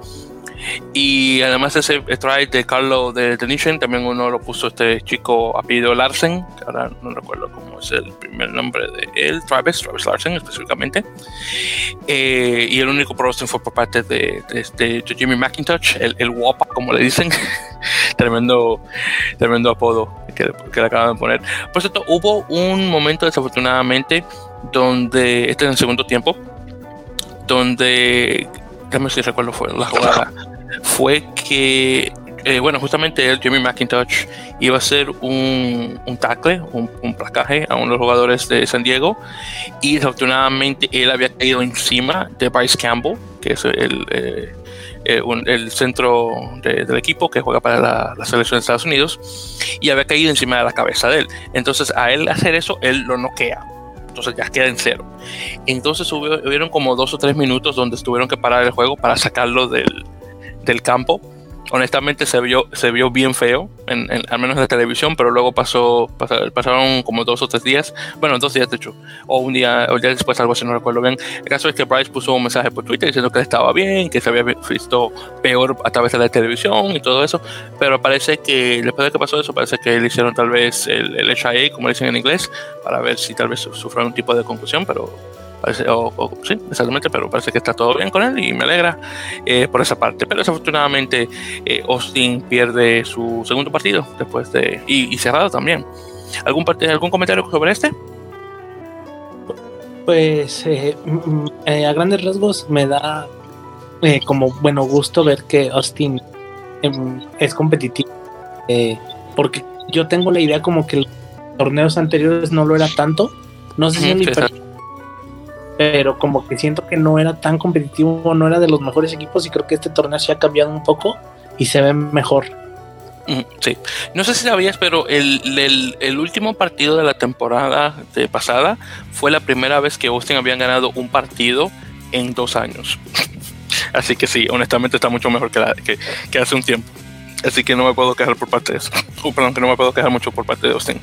y además ese try de Carlos de, de también uno lo puso este chico apellido Larsen, que ahora no recuerdo cómo es el primer nombre de él, Travis, Travis Larsen específicamente. Eh, y el único promotion fue por parte de, de, Jimmy McIntosh, el, el guapa, como le dicen. tremendo, tremendo apodo que, que, le acaban de poner. Por cierto, hubo un momento desafortunadamente donde, este en el segundo tiempo, donde déjame si recuerdo fue la jugada, fue que, eh, bueno, justamente el Jimmy McIntosh iba a hacer un, un tackle, un, placaje a uno los jugadores de San Diego y desafortunadamente él había caído encima de Bryce Campbell, que es el, eh, eh, el centro del equipo que juega para la, la, selección de Estados Unidos y había caído encima de la cabeza de él. Entonces a él hacer eso, él lo noquea entonces ya queda en cero. Entonces hubieron como dos o tres minutos donde tuvieron que parar el juego para sacarlo del, del campo. Honestamente se vio, se vio bien feo, en, al menos en la televisión, pero luego pasó, pasaron como dos o tres días, bueno, dos días de hecho, o un día, o día después, algo así, no recuerdo bien. El caso es que Bryce puso un mensaje por Twitter diciendo que estaba bien, que se había visto peor a través de la televisión y todo eso, pero parece que después de que pasó eso, parece que le hicieron tal vez el, el HIA, como dicen en inglés, para ver si tal vez sufrió un tipo de concusión, pero o, sí, exactamente, pero parece que está todo bien con él y me alegra eh, por esa parte. Pero desafortunadamente eh, Austin pierde su segundo partido después de y, cerrado también. ¿Algún, ¿Algún comentario sobre este? Pues eh, mm, a grandes rasgos me da como bueno gusto ver que Austin em, es competitivo porque yo tengo la idea como que los torneos anteriores no lo era tanto. No sé si es mi pero como que siento que no era tan competitivo, no era de los mejores equipos y creo que este torneo se ha cambiado un poco y se ve mejor. Mm, sí, no sé si sabías, pero el, el, último partido de la temporada pasada fue la primera vez que Austin habían ganado un partido en dos años. Así que sí, honestamente está mucho mejor que, la, que hace un tiempo. Así que no me puedo quejar por parte de eso. Perdón, que no me puedo quejar mucho por parte de Austin.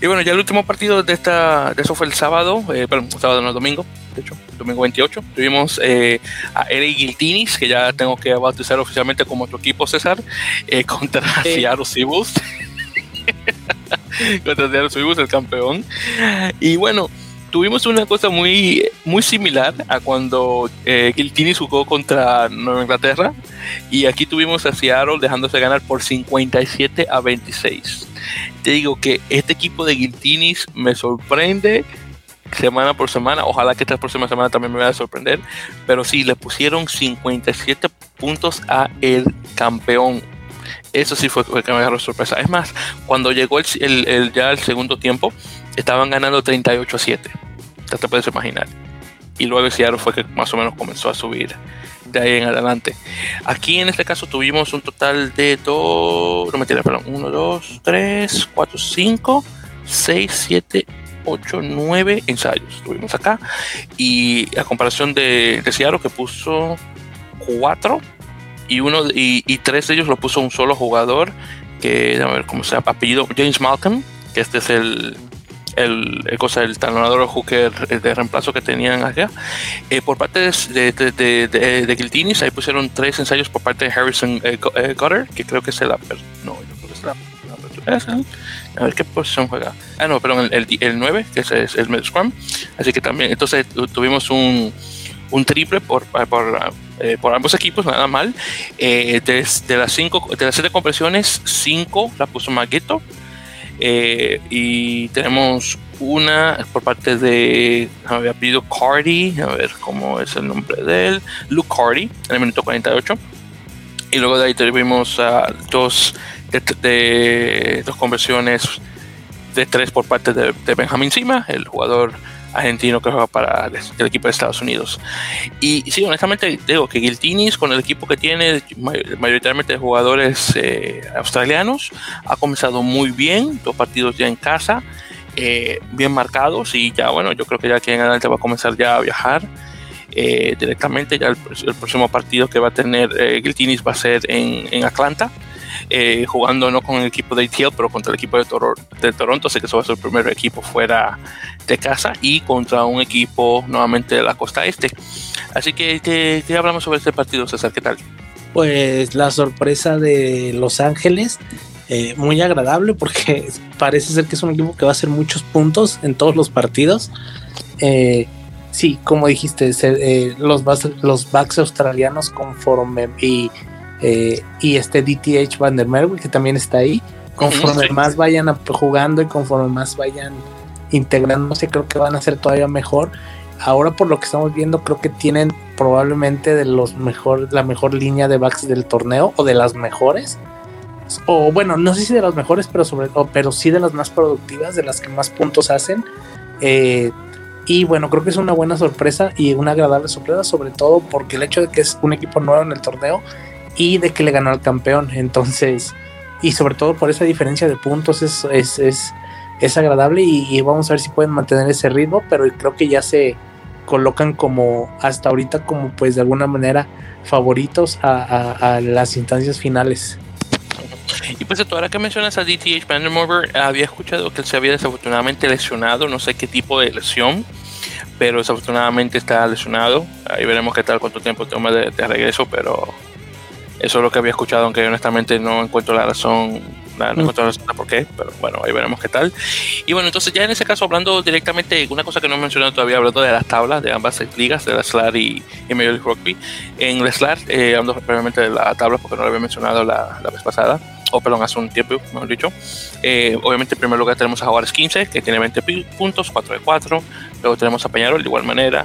Y bueno, ya el último partido de esta de eso fue el sábado, eh, perdón, sábado no, domingo, de hecho, domingo 28. Tuvimos eh, a Eric Giltinis, que ya tengo que bautizar oficialmente como tu equipo, César, eh, contra sí. Seattle Seahawks. contra Seattle Seahawks, el campeón. Y bueno, tuvimos una cosa muy, muy similar a cuando eh, Giltini jugó contra Nueva Inglaterra y aquí tuvimos a Seattle dejándose ganar por 57 a 26. Te digo que este equipo de Giltinis me sorprende semana por semana. Ojalá que esta próxima semana también me vaya a sorprender. Pero sí, le pusieron 57 puntos a el campeón. Eso sí fue, que me agarró sorpresa. Es más, cuando llegó el, el, ya el segundo tiempo, estaban ganando 38 a 7 ya te puedes imaginar. Y luego Seattle fue que más o menos comenzó a subir de ahí en adelante. Aquí en este caso tuvimos un total de dos, no mentira, perdón, 1, 2, 3, 4, 5, 6, 7, 8, 9 ensayos tuvimos acá. Y a comparación de, de Seattle que puso 4 y, uno, y, y tres de ellos lo puso un solo jugador que, a ver cómo se llama, apellido James Malcolm, que este es el, el, el cosa del talonador hooker de reemplazo que tenían allá. Eh, por parte de, de, de, de, Giltinis, ahí pusieron tres ensayos por parte de Harrison eh, eh que creo que es el no, yo creo que es A ver qué posición juega. Ah, no, perdón, el, el, 9, que es, el medio scrum. Así que también, entonces tuvimos un, un triple por, por, eh, por, ambos equipos, nada mal. Eh, de, las cinco, de las siete compresiones, cinco la puso Magueto. Eh, y tenemos una por parte de, me había pedido Cardi, a ver cómo es el nombre de él, Luke Cardi, en el minuto 48. Y luego de ahí tuvimos dos, de, dos conversiones de tres por parte de, de Benjamin Sima, el jugador argentino que juega para el, equipo de Estados Unidos. Y sí, honestamente digo que Giltinis con el equipo que tiene, mayoritariamente de jugadores eh, australianos, ha comenzado muy bien, dos partidos ya en casa, eh, bien marcados y ya bueno, yo creo que ya aquí en adelante va a comenzar ya a viajar. Eh, directamente ya el, próximo partido que va a tener Giltinis va a ser en, en Atlanta eh, jugando no con el equipo de ATL, pero contra el equipo de, de Toronto, así que eso va a ser el primer equipo fuera de casa y contra un equipo nuevamente de la costa este. Así que, ¿qué, hablamos sobre este partido, César? ¿Qué tal? Pues la sorpresa de Los Ángeles, eh, muy agradable porque parece ser que es un equipo que va a hacer muchos puntos en todos los partidos. Eh, sí, como dijiste, los, los backs australianos conforme y eh, y este DTH Van der Merwe, que también está ahí. Conforme más vayan jugando y conforme más vayan integrándose, creo que van a ser todavía mejor. Ahora por lo que estamos viendo, creo que tienen probablemente de los mejor, la mejor línea de backs del torneo o de las mejores. O bueno, no sé si de las mejores, pero sobre todo, pero sí de las más productivas, de las que más puntos hacen. Eh, y bueno, creo que es una buena sorpresa y una agradable sorpresa, sobre todo porque el hecho de que es un equipo nuevo en el torneo y de que le ganó al campeón. Entonces, y sobre todo por esa diferencia de puntos es, es, es, es agradable y, vamos a ver si pueden mantener ese ritmo, pero creo que ya se colocan como hasta ahorita como pues de alguna manera favoritos a, las instancias finales. Y pues ahora que mencionas a DTH Vandermover, había escuchado que él se había desafortunadamente lesionado, no sé qué tipo de lesión, pero desafortunadamente está lesionado. Ahí veremos qué tal, cuánto tiempo toma de regreso, pero eso es lo que había escuchado, aunque honestamente no encuentro la razón, no mm. encuentro la razón por qué, pero bueno, ahí veremos qué tal. Y bueno, entonces ya en ese caso, hablando directamente, una cosa que no he mencionado todavía, hablando de las tablas de ambas ligas, de la SLAR y, y Major League Rugby. En la SLAR, eh, hablando previamente de la tabla, porque no lo había mencionado la, la vez pasada, o perdón, hace un tiempo, mejor dicho. Eh, obviamente, en primer lugar tenemos a Juárez 15, que tiene 20 puntos, 4 de 4. Luego tenemos a Peñarol, de igual manera.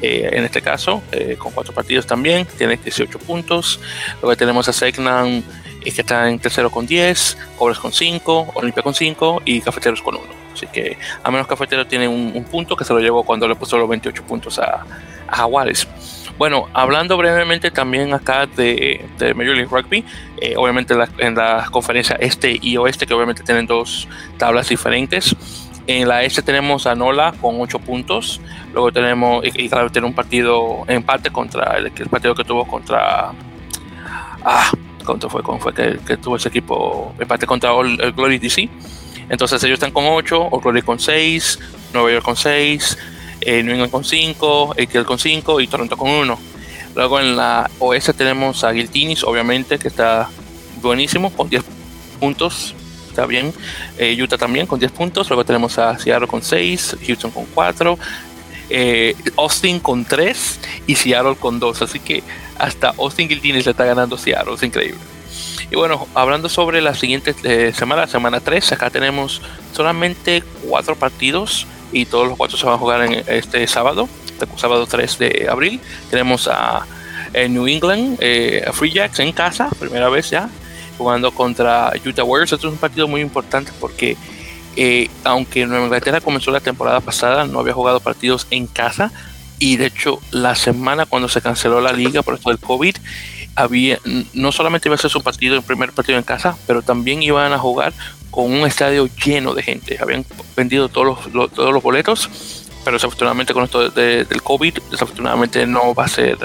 Eh, en este caso, eh, con cuatro partidos también, tiene 18 puntos. Luego tenemos a Segnan, eh, que está en tercero con 10, Cobres con 5, Olimpia con 5 y Cafeteros con 1. Así que a menos Cafetero tiene un, punto que se lo llevó cuando le puso los 28 puntos a, a Jaguares. Bueno, hablando brevemente también acá de, de Major League Rugby, obviamente en la conferencia este y oeste, que obviamente tienen dos tablas diferentes. En la S tenemos a Nola con 8 puntos. Luego tenemos, y, claro, tiene un partido empate contra el, partido que tuvo contra. Ah, ¿cuánto fue? ¿Cómo fue que, tuvo ese equipo? Empate contra el Glory DC. Entonces ellos están con 8, All Glory con 6, Nueva York con 6, eh, New England con 5, ATL con 5 y Toronto con 1. Luego en la OS tenemos a Giltinis, obviamente, que está buenísimo, con 10 puntos está bien. Eh, Utah también con 10 puntos. Luego tenemos a Seattle con 6, Houston con 4, eh, Austin con 3 y Seattle con 2. Así que hasta Austin Giltines le está ganando Seattle. Es increíble. Y bueno, hablando sobre la siguiente eh, semana, semana 3, acá tenemos solamente 4 partidos y todos los 4 se van a jugar en este sábado, este sábado 3 de abril. Tenemos a, New England, a Free Jacks en casa, primera vez ya jugando contra Utah Warriors. Esto es un partido muy importante porque eh, aunque Nueva Inglaterra comenzó la temporada pasada, no había jugado partidos en casa y de hecho la semana cuando se canceló la liga por esto del COVID, había, no solamente iba a ser su partido, el primer partido en casa, pero también iban a jugar con un estadio lleno de gente. Habían vendido todos los, todos los boletos, pero desafortunadamente con esto del COVID, desafortunadamente no va a ser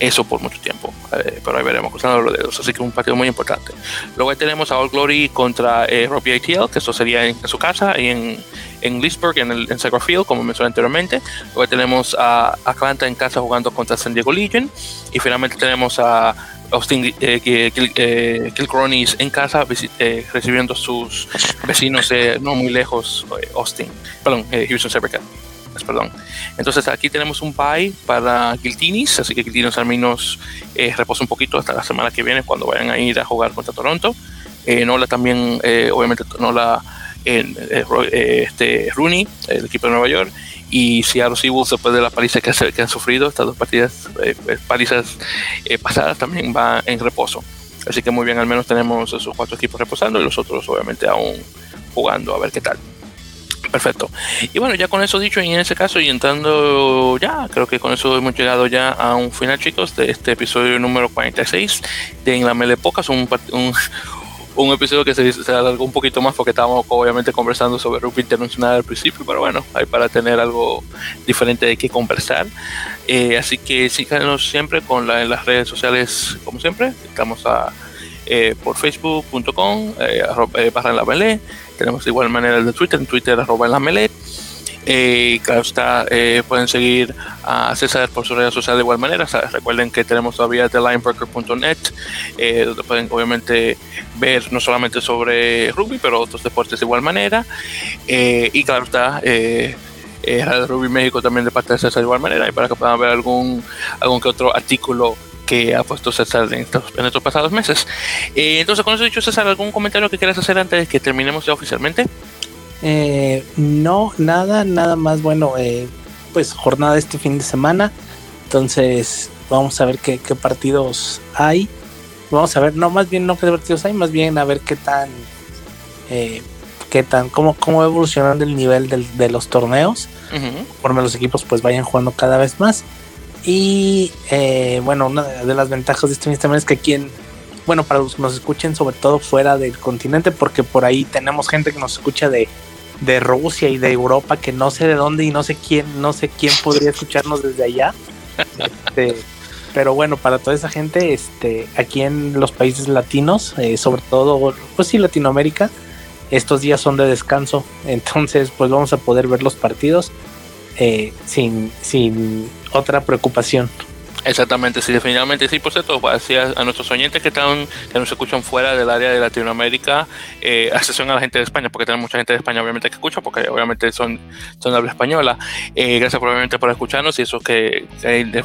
eso por mucho tiempo. Eh, pero ahí veremos, cruzando los dedos. Así que un partido muy importante. Luego tenemos a All Glory contra eh, Robbie ATL, que eso sería en, su casa, y en, en Leesburg, en el en Field, como mencioné anteriormente. Luego tenemos a Atlanta en casa jugando contra San Diego Legion. Y finalmente tenemos a Austin eh, eh, en casa recibiendo a sus vecinos no muy lejos, Austin, perdón, Houston Perdón. Entonces aquí tenemos un bye para Giltinis, así que Giltinis al menos reposa un poquito hasta la semana que viene cuando vayan a ir a jugar contra Toronto. Nola también, obviamente Nola en, este, Rooney, el equipo de Nueva York, y Seattle Seahawks después de la paliza que, que, han sufrido, estas dos partidas, eh, eh, palizas eh, pasadas, también va en reposo. Así que muy bien, al menos tenemos esos cuatro equipos reposando y los otros obviamente aún jugando, a ver qué tal. Perfecto. Y bueno, ya con eso dicho, y en ese caso, y entrando ya, creo que con eso hemos llegado ya a un final, chicos, de este episodio número 46 de En la Mele Pocas, un, un, un episodio que se, se, alargó un poquito más porque estábamos obviamente conversando sobre rugby internacional al principio, pero bueno, hay para tener algo diferente de qué conversar. Eh, así que síganos siempre con la, en las redes sociales, como siempre. Estamos a, eh, por facebook.com, eh, eh, barra en la melee. Tenemos de igual manera el de Twitter, en Twitter arroba en la melee eh, claro está, eh, pueden seguir a César por su redes sociales de igual manera. recuerden que tenemos todavía TheLineBreaker.net, donde pueden obviamente ver no solamente sobre rugby, pero otros deportes de igual manera. Y claro está, eh, Rugby México también de parte de César de igual manera, y para que puedan ver algún, algún que otro artículo que ha puesto César en estos, en estos pasados meses. entonces, con eso dicho, César, ¿algún comentario que quieras hacer antes de que terminemos ya oficialmente? Eh, no, nada, nada más bueno, eh, pues jornada este fin de semana. Entonces, vamos a ver qué, partidos hay. Vamos a ver, no, más bien no qué partidos hay, más bien a ver qué tan, eh, qué tan, cómo, cómo va evolucionando el nivel de los torneos. Por -huh. los equipos pues vayan jugando cada vez más. Y bueno, una de las ventajas de este semana es que aquí en, bueno, para los que nos escuchen, sobre todo fuera del continente, porque por ahí tenemos gente que nos escucha de de Rusia y de Europa que no sé de dónde y no sé quién, no sé quién podría escucharnos desde allá. Este, pero bueno, para toda esa gente, este, aquí en los países latinos, eh, sobre todo, pues sí, Latinoamérica, estos días son de descanso, entonces pues vamos a poder ver los partidos eh, sin, sin otra preocupación. Exactamente, sí, definitivamente sí. Por cierto, hacia a nuestros oyentes que están, que nos escuchan fuera del área de Latinoamérica, eh, a la gente de España, porque tenemos mucha gente de España obviamente que escucha, porque obviamente son, son de habla española. Eh, gracias probablemente por escucharnos y eso que, que de,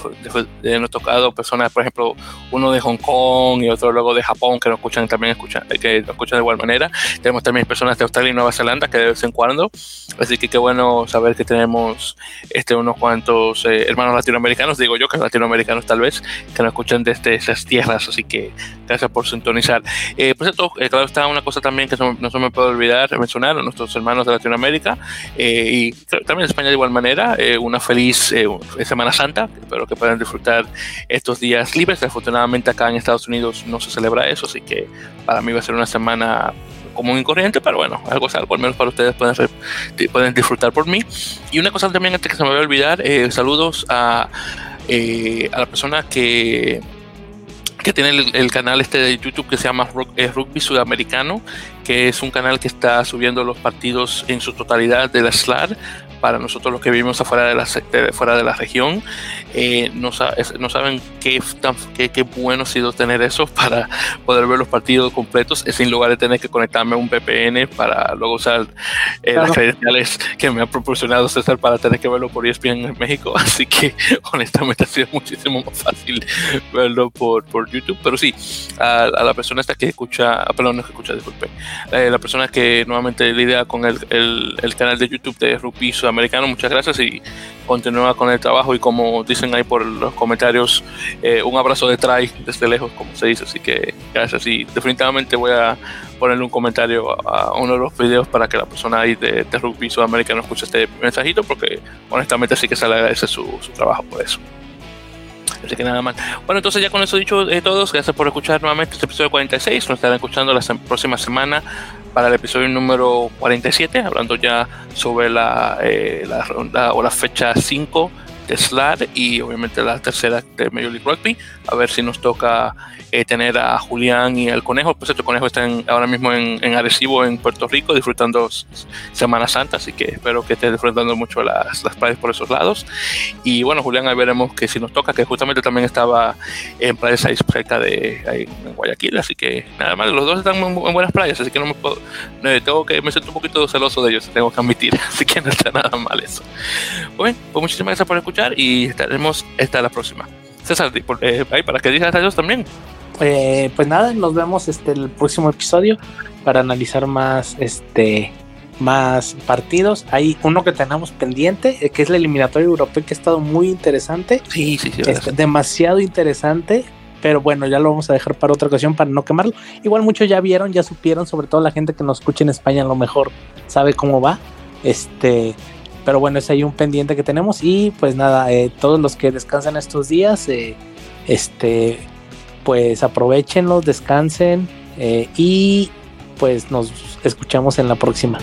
de, nos tocado personas, por ejemplo, uno de Hong Kong y otro luego de Japón que nos escuchan también escuchan, eh, que nos escuchan de igual manera. Tenemos también personas de Australia y Nueva Zelanda que de vez en cuando. Así que qué bueno saber que tenemos este unos cuantos eh, hermanos latinoamericanos, digo yo que latinoamericanos tal vez que nos escuchan desde esas tierras, así que gracias por sintonizar. Eh, por cierto, eh, claro está una cosa también que no, no, se me puede olvidar mencionar a nuestros hermanos de Latinoamérica eh, y también en España de igual manera, eh, una feliz eh, Semana Santa, espero que puedan disfrutar estos días libres, afortunadamente acá en Estados Unidos no se celebra eso, así que para mí va a ser una semana común y corriente, pero bueno, algo es algo, al menos para ustedes pueden, pueden disfrutar por mí. Y una cosa también antes que se me voy a olvidar, eh, saludos a eh, a la persona que, que tiene el, canal este de YouTube que se llama Rugby Sudamericano, que es un canal que está subiendo los partidos en su totalidad de la SLAR para nosotros los que vivimos afuera de la, de, fuera de la región, eh, no, no, saben qué, tan, qué, qué, bueno ha sido tener eso para poder ver los partidos completos, sin lugar de tener que conectarme a un VPN para luego usar eh, claro. las credenciales que me ha proporcionado César para tener que verlo por ESPN en México. Así que honestamente ha sido muchísimo más fácil verlo por, por YouTube. Pero sí, a, a la persona esta que escucha, ah, perdón, no que escucha, disculpe, eh, la persona que nuevamente lidia con el, el, el canal de YouTube de Rugby Sudamericano, muchas gracias y continúa con el trabajo y como dicen ahí por los comentarios, eh, un abrazo de try desde lejos, como se dice, así que gracias y definitivamente voy a ponerle un comentario a uno de los videos para que la persona ahí de, de Rugby Sudamericano escuche este mensajito porque honestamente sí que se le agradece su, trabajo por eso. Así que nada más. Bueno, entonces ya con eso dicho eh, todos, gracias por escuchar nuevamente este episodio 46. Nos estarán escuchando la próxima semana para el episodio número 47, hablando ya sobre la, eh, la ronda o la fecha 5 de SLAR y obviamente la tercera de Major League Rugby. A ver si nos toca eh, tener a Julián y al Conejo. Pues el Conejo está ahora mismo en, en, Arecibo, en Puerto Rico, disfrutando Semana Santa, así que espero que esté disfrutando mucho las, las playas por esos lados. Y bueno, Julián, ahí veremos que si nos toca, que justamente también estaba en playas ahí cerca de ahí en Guayaquil, así que nada más, los dos están en, buenas playas, así que no me puedo, tengo que, me siento un poquito celoso de ellos, tengo que admitir, así que no está nada mal eso. Bueno, pues muchísimas gracias por escuchar y estaremos hasta la próxima. César, eh, ahí para que digas adiós también. Eh, pues nada, nos vemos este el próximo episodio para analizar más este más partidos. Hay uno que tenemos pendiente, eh, que es la eliminatoria europea, que ha estado muy interesante. Sí, sí, sí. Es demasiado interesante. Pero bueno, ya lo vamos a dejar para otra ocasión para no quemarlo. Igual muchos ya vieron, ya supieron, sobre todo la gente que nos escucha en España a lo mejor sabe cómo va. Este, pero bueno, es ahí un pendiente que tenemos. Y pues nada, eh, todos los que descansan estos días, eh, este, pues aprovechenlos, descansen y pues nos escuchamos en la próxima.